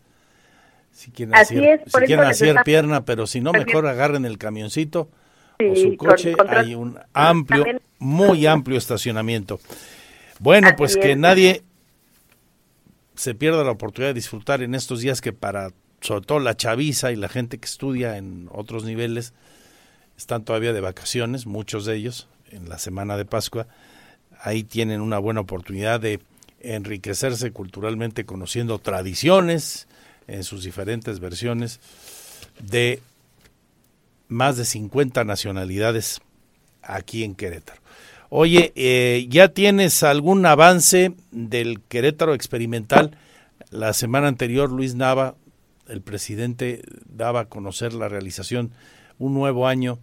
Si quieren hacer, si quieren hacer pierna, pero si no, mejor agarren el camioncito o su coche, hay un amplio, muy amplio estacionamiento. Bueno, pues que nadie se pierda la oportunidad de disfrutar en estos días que para sobre todo la chaviza y la gente que estudia en otros niveles están todavía de vacaciones, muchos de ellos en la semana de Pascua. Ahí tienen una buena oportunidad de enriquecerse culturalmente conociendo tradiciones en sus diferentes versiones de más de 50 nacionalidades aquí en Querétaro. Oye, eh, ¿ya tienes algún avance del Querétaro experimental? La semana anterior Luis Nava, el presidente, daba a conocer la realización un nuevo año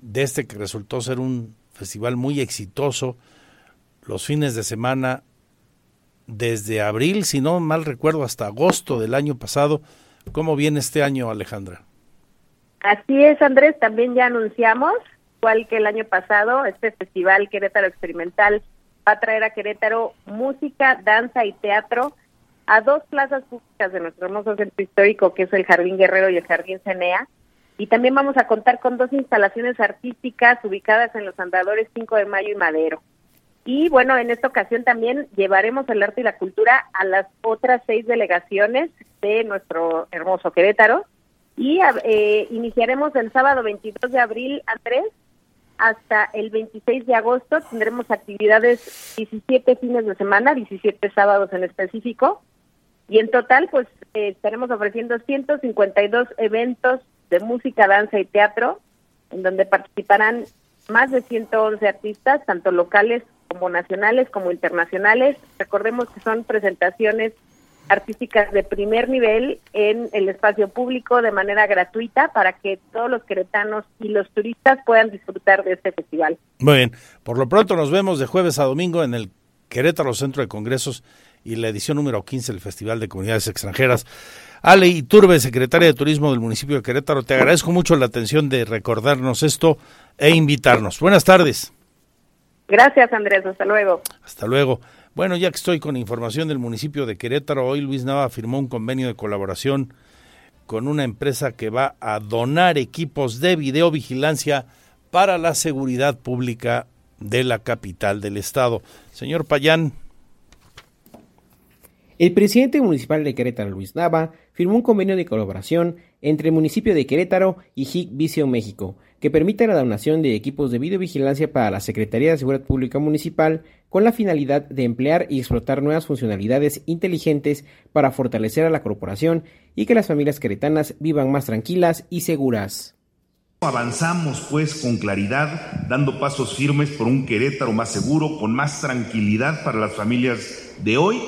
de este que resultó ser un festival muy exitoso. Los fines de semana, desde abril, si no mal recuerdo, hasta agosto del año pasado. ¿Cómo viene este año, Alejandra? Así es, Andrés, también ya anunciamos, igual que el año pasado, este festival Querétaro Experimental va a traer a Querétaro música, danza y teatro a dos plazas públicas de nuestro hermoso centro histórico, que es el Jardín Guerrero y el Jardín Cenea. Y también vamos a contar con dos instalaciones artísticas ubicadas en los andadores 5 de Mayo y Madero. Y bueno, en esta ocasión también llevaremos el arte y la cultura a las otras seis delegaciones de nuestro hermoso Querétaro y eh, iniciaremos el sábado 22 de abril a 3 hasta el 26 de agosto. Tendremos actividades 17 fines de semana, 17 sábados en específico. Y en total, pues eh, estaremos ofreciendo 152 eventos de música, danza y teatro, en donde participarán más de 111 artistas, tanto locales como nacionales como internacionales. Recordemos que son presentaciones artísticas de primer nivel en el espacio público de manera gratuita para que todos los queretanos y los turistas puedan disfrutar de este festival. Muy bien, por lo pronto nos vemos de jueves a domingo en el Querétaro Centro de Congresos y la edición número 15 del Festival de Comunidades Extranjeras. Ale Iturbe, secretaria de Turismo del municipio de Querétaro, te agradezco mucho la atención de recordarnos esto e invitarnos. Buenas tardes. Gracias, Andrés. Hasta luego. Hasta luego. Bueno, ya que estoy con información del municipio de Querétaro, hoy Luis Nava firmó un convenio de colaboración con una empresa que va a donar equipos de videovigilancia para la seguridad pública de la capital del estado. Señor Payán. El presidente municipal de Querétaro, Luis Nava, firmó un convenio de colaboración entre el municipio de Querétaro y HIC Vision México, que permite la donación de equipos de videovigilancia para la Secretaría de Seguridad Pública Municipal con la finalidad de emplear y explotar nuevas funcionalidades inteligentes para fortalecer a la corporación y que las familias queretanas vivan más tranquilas y seguras. Avanzamos pues con claridad, dando pasos firmes por un Querétaro más seguro, con más tranquilidad para las familias de hoy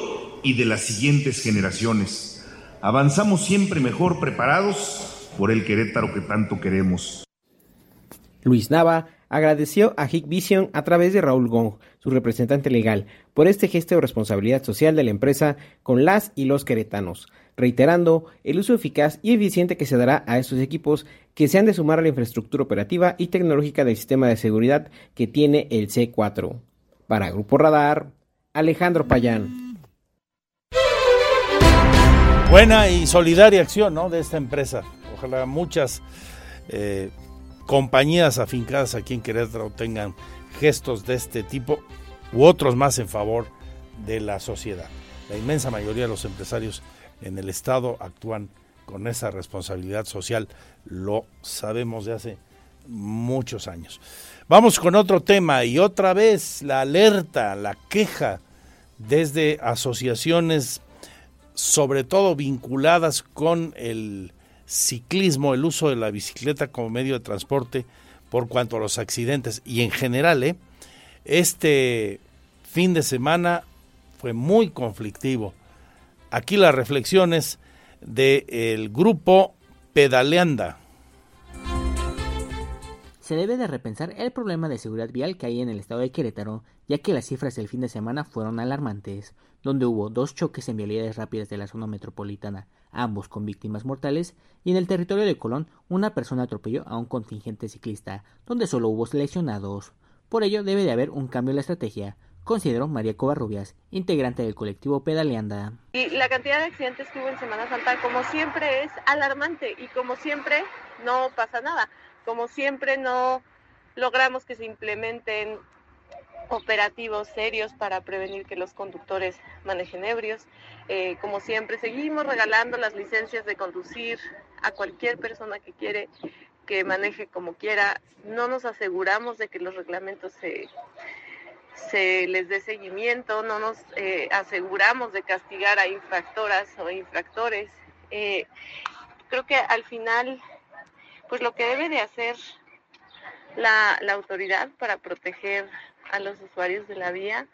y de las siguientes generaciones. Avanzamos siempre mejor preparados por el Querétaro que tanto queremos. Luis Nava agradeció a Hick Vision a través de Raúl Gong, su representante legal, por este gesto de responsabilidad social de la empresa con las y los queretanos, reiterando el uso eficaz y eficiente que se dará a estos equipos que se han de sumar a la infraestructura operativa y tecnológica del sistema de seguridad que tiene el C4. Para Grupo Radar, Alejandro Payán. Buena y solidaria acción ¿no? de esta empresa. Ojalá muchas eh, compañías afincadas aquí en Querétaro tengan gestos de este tipo u otros más en favor de la sociedad. La inmensa mayoría de los empresarios en el Estado actúan con esa responsabilidad social, lo sabemos de hace muchos años. Vamos con otro tema y otra vez la alerta, la queja desde asociaciones sobre todo vinculadas con el ciclismo, el uso de la bicicleta como medio de transporte por cuanto a los accidentes y en general, ¿eh? este fin de semana fue muy conflictivo. Aquí las reflexiones del grupo pedaleanda. Se debe de repensar el problema de seguridad vial que hay en el estado de Querétaro, ya que las cifras del fin de semana fueron alarmantes, donde hubo dos choques en vialidades rápidas de la zona metropolitana, ambos con víctimas mortales, y en el territorio de Colón una persona atropelló a un contingente ciclista, donde solo hubo lesionados. Por ello debe de haber un cambio en la estrategia, consideró María Covarrubias, integrante del colectivo Pedaleanda. Y la cantidad de accidentes que hubo en Semana Santa, como siempre, es alarmante y como siempre no pasa nada. Como siempre no logramos que se implementen operativos serios para prevenir que los conductores manejen ebrios. Eh, como siempre, seguimos regalando las licencias de conducir a cualquier persona que quiere que maneje como quiera. No nos aseguramos de que los reglamentos se, se les dé seguimiento, no nos eh, aseguramos de castigar a infractoras o infractores. Eh, creo que al final, pues lo que debe de hacer la, la autoridad para proteger a los usuarios de la vía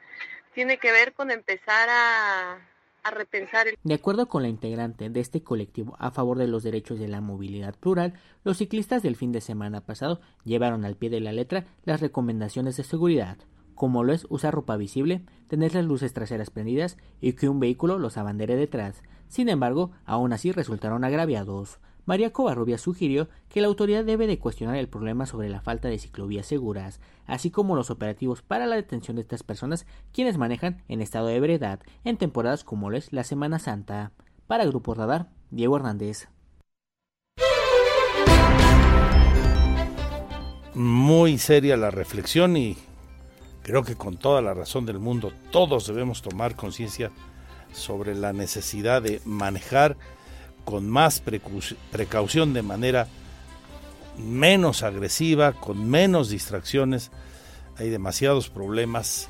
tiene que ver con empezar a, a repensar el... De acuerdo con la integrante de este colectivo a favor de los derechos de la movilidad plural, los ciclistas del fin de semana pasado llevaron al pie de la letra las recomendaciones de seguridad como lo es usar ropa visible, tener las luces traseras prendidas y que un vehículo los abandere detrás. Sin embargo, aún así resultaron agraviados. María Covarrubias sugirió que la autoridad debe de cuestionar el problema sobre la falta de ciclovías seguras, así como los operativos para la detención de estas personas quienes manejan en estado de ebriedad en temporadas como es la Semana Santa. Para Grupo Radar, Diego Hernández. Muy seria la reflexión y Creo que con toda la razón del mundo todos debemos tomar conciencia sobre la necesidad de manejar con más precaución de manera menos agresiva, con menos distracciones. Hay demasiados problemas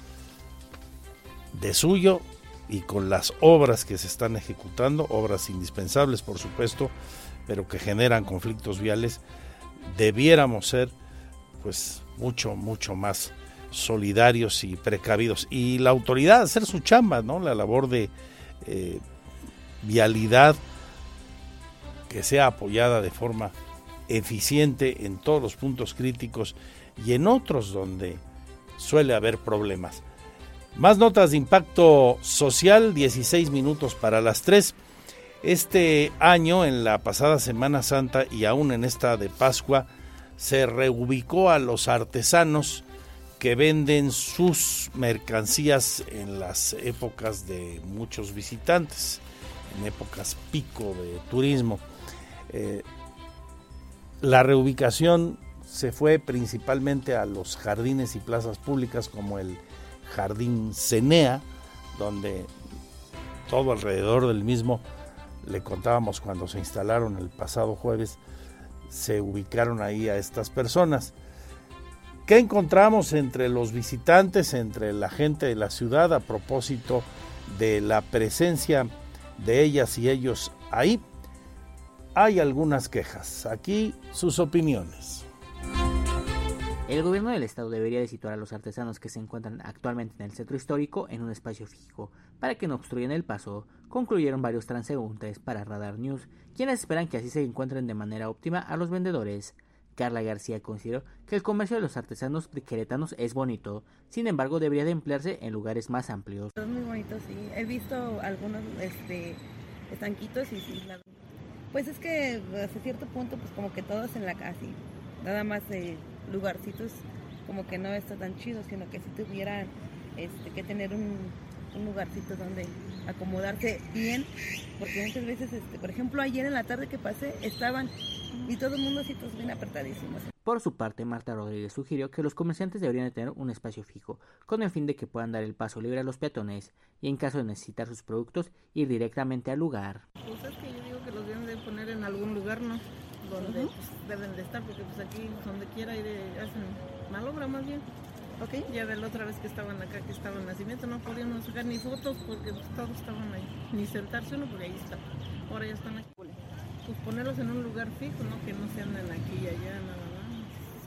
de suyo y con las obras que se están ejecutando, obras indispensables por supuesto, pero que generan conflictos viales, debiéramos ser pues mucho, mucho más solidarios y precavidos. Y la autoridad hacer su chamba, ¿no? La labor de eh, vialidad que sea apoyada de forma eficiente en todos los puntos críticos y en otros donde suele haber problemas. Más notas de impacto social, 16 minutos para las 3. Este año, en la pasada Semana Santa y aún en esta de Pascua, se reubicó a los artesanos que venden sus mercancías en las épocas de muchos visitantes, en épocas pico de turismo. Eh, la reubicación se fue principalmente a los jardines y plazas públicas como el Jardín Cenea, donde todo alrededor del mismo, le contábamos cuando se instalaron el pasado jueves, se ubicaron ahí a estas personas. ¿Qué encontramos entre los visitantes, entre la gente de la ciudad a propósito de la presencia de ellas y ellos ahí? Hay algunas quejas. Aquí sus opiniones. El gobierno del estado debería de situar a los artesanos que se encuentran actualmente en el centro histórico en un espacio fijo para que no obstruyan el paso, concluyeron varios transeúntes para Radar News, quienes esperan que así se encuentren de manera óptima a los vendedores. Carla García consideró que el comercio de los artesanos queretanos es bonito, sin embargo debería de emplearse en lugares más amplios. Es muy bonito, sí. He visto algunos este, estanquitos y sí. Pues es que hasta cierto punto, pues como que todos en la casa, nada más de lugarcitos, como que no está tan chido, sino que si tuvieran este, que tener un, un lugarcito donde acomodarse bien, porque muchas veces, este, por ejemplo, ayer en la tarde que pasé, estaban y todo el mundo así todos bien apretadísimos. Por su parte, Marta Rodríguez sugirió que los comerciantes deberían de tener un espacio fijo, con el fin de que puedan dar el paso libre a los peatones y en caso de necesitar sus productos, ir directamente al lugar. Pues es que yo digo que los poner en algún lugar, ¿no? Donde pues, deben de estar, porque pues aquí donde quiera ir, hacen mal obra más bien. Ok, ya de la otra vez que estaban acá, que estaba en nacimiento, no podíamos sacar ni fotos porque pues, todos estaban ahí, ni sentarse uno porque ahí está. Ahora ya están aquí. Pues ponerlos en un lugar fijo, ¿no? Que no se anden aquí y allá, nada más.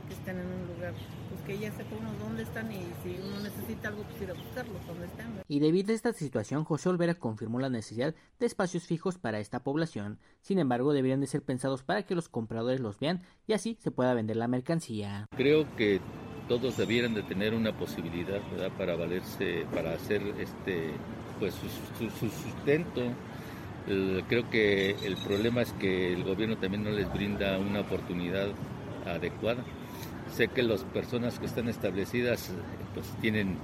Que estén en un lugar, pues que ya sepa uno dónde están y si uno necesita algo, pues ir a buscarlos donde están. Y debido a esta situación, José Olvera confirmó la necesidad de espacios fijos para esta población. Sin embargo, deberían de ser pensados para que los compradores los vean y así se pueda vender la mercancía. Creo que todos debieran de tener una posibilidad ¿verdad? para valerse, para hacer este, pues su, su, sustento. creo que el problema es que el gobierno también no les brinda una oportunidad adecuada. Sé que las personas que están establecidas pues tienen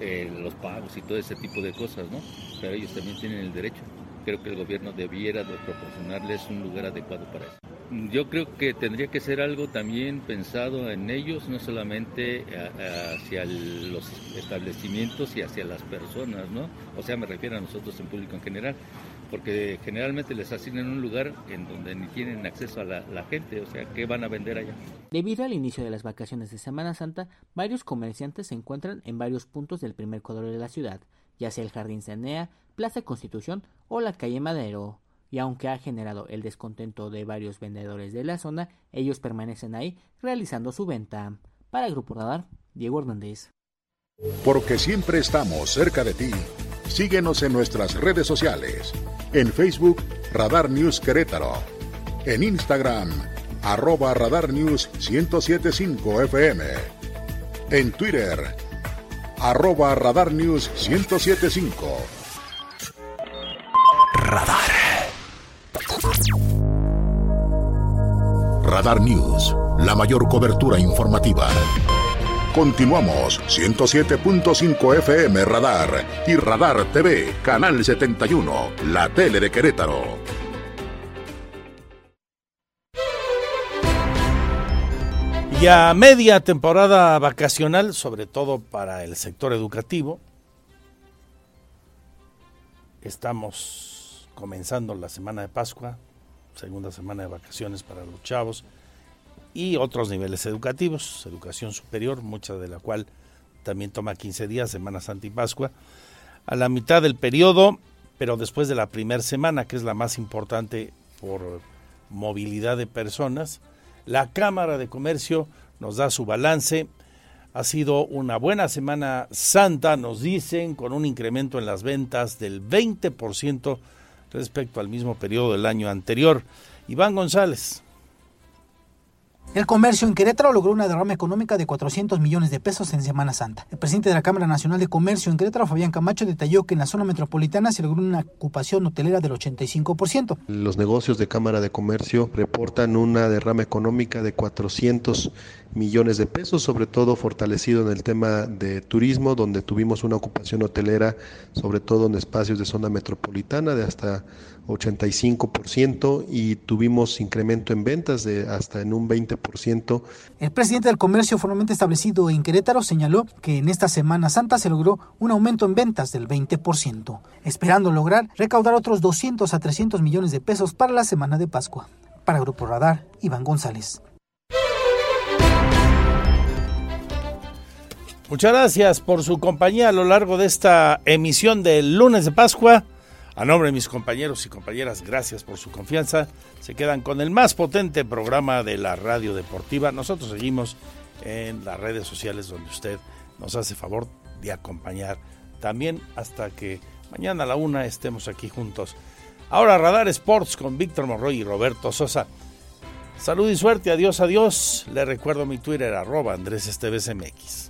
eh, los pagos y todo ese tipo de cosas, ¿no? Pero ellos también tienen el derecho. Creo que el gobierno debiera de proporcionarles un lugar adecuado para eso. Yo creo que tendría que ser algo también pensado en ellos, no solamente hacia los establecimientos y hacia las personas, ¿no? O sea, me refiero a nosotros en público en general, porque generalmente les asignan un lugar en donde ni tienen acceso a la, la, gente, o sea, ¿qué van a vender allá? Debido al inicio de las vacaciones de Semana Santa, varios comerciantes se encuentran en varios puntos del primer cuadro de la ciudad, ya sea el Jardín Cenea, Plaza Constitución o la calle Madero. Y aunque ha generado el descontento de varios vendedores de la zona, ellos permanecen ahí realizando su venta. Para Grupo Radar, Diego Hernández. Porque siempre estamos cerca de ti. Síguenos en nuestras redes sociales. En Facebook, Radar News Querétaro. En Instagram, arroba Radar News 1075 FM. En Twitter, arroba Radar News 1075. Radar. Radar News, la mayor cobertura informativa. Continuamos 107.5 FM Radar y Radar TV, Canal 71, la tele de Querétaro. Y a media temporada vacacional, sobre todo para el sector educativo, estamos comenzando la semana de Pascua, segunda semana de vacaciones para los chavos y otros niveles educativos, educación superior, mucha de la cual también toma 15 días, Semana Santa y Pascua, a la mitad del periodo, pero después de la primera semana, que es la más importante por movilidad de personas, la Cámara de Comercio nos da su balance. Ha sido una buena Semana Santa, nos dicen, con un incremento en las ventas del 20% respecto al mismo periodo del año anterior. Iván González. El comercio en Querétaro logró una derrama económica de 400 millones de pesos en Semana Santa. El presidente de la Cámara Nacional de Comercio en Querétaro, Fabián Camacho, detalló que en la zona metropolitana se logró una ocupación hotelera del 85%. Los negocios de Cámara de Comercio reportan una derrama económica de 400 millones de pesos, sobre todo fortalecido en el tema de turismo, donde tuvimos una ocupación hotelera, sobre todo en espacios de zona metropolitana, de hasta 85% y tuvimos incremento en ventas de hasta en un 20%. El presidente del comercio formalmente establecido en Querétaro señaló que en esta Semana Santa se logró un aumento en ventas del 20%, esperando lograr recaudar otros 200 a 300 millones de pesos para la Semana de Pascua. Para Grupo Radar, Iván González. Muchas gracias por su compañía a lo largo de esta emisión del lunes de Pascua. A nombre de mis compañeros y compañeras, gracias por su confianza. Se quedan con el más potente programa de la radio deportiva. Nosotros seguimos en las redes sociales donde usted nos hace favor de acompañar también hasta que mañana a la una estemos aquí juntos. Ahora Radar Sports con Víctor Monroy y Roberto Sosa. Salud y suerte, adiós, adiós. Le recuerdo mi Twitter, arroba Andrés Esteves MX.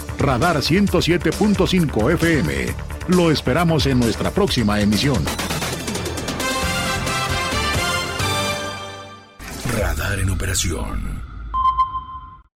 Radar 107.5 FM. Lo esperamos en nuestra próxima emisión. Radar en operación.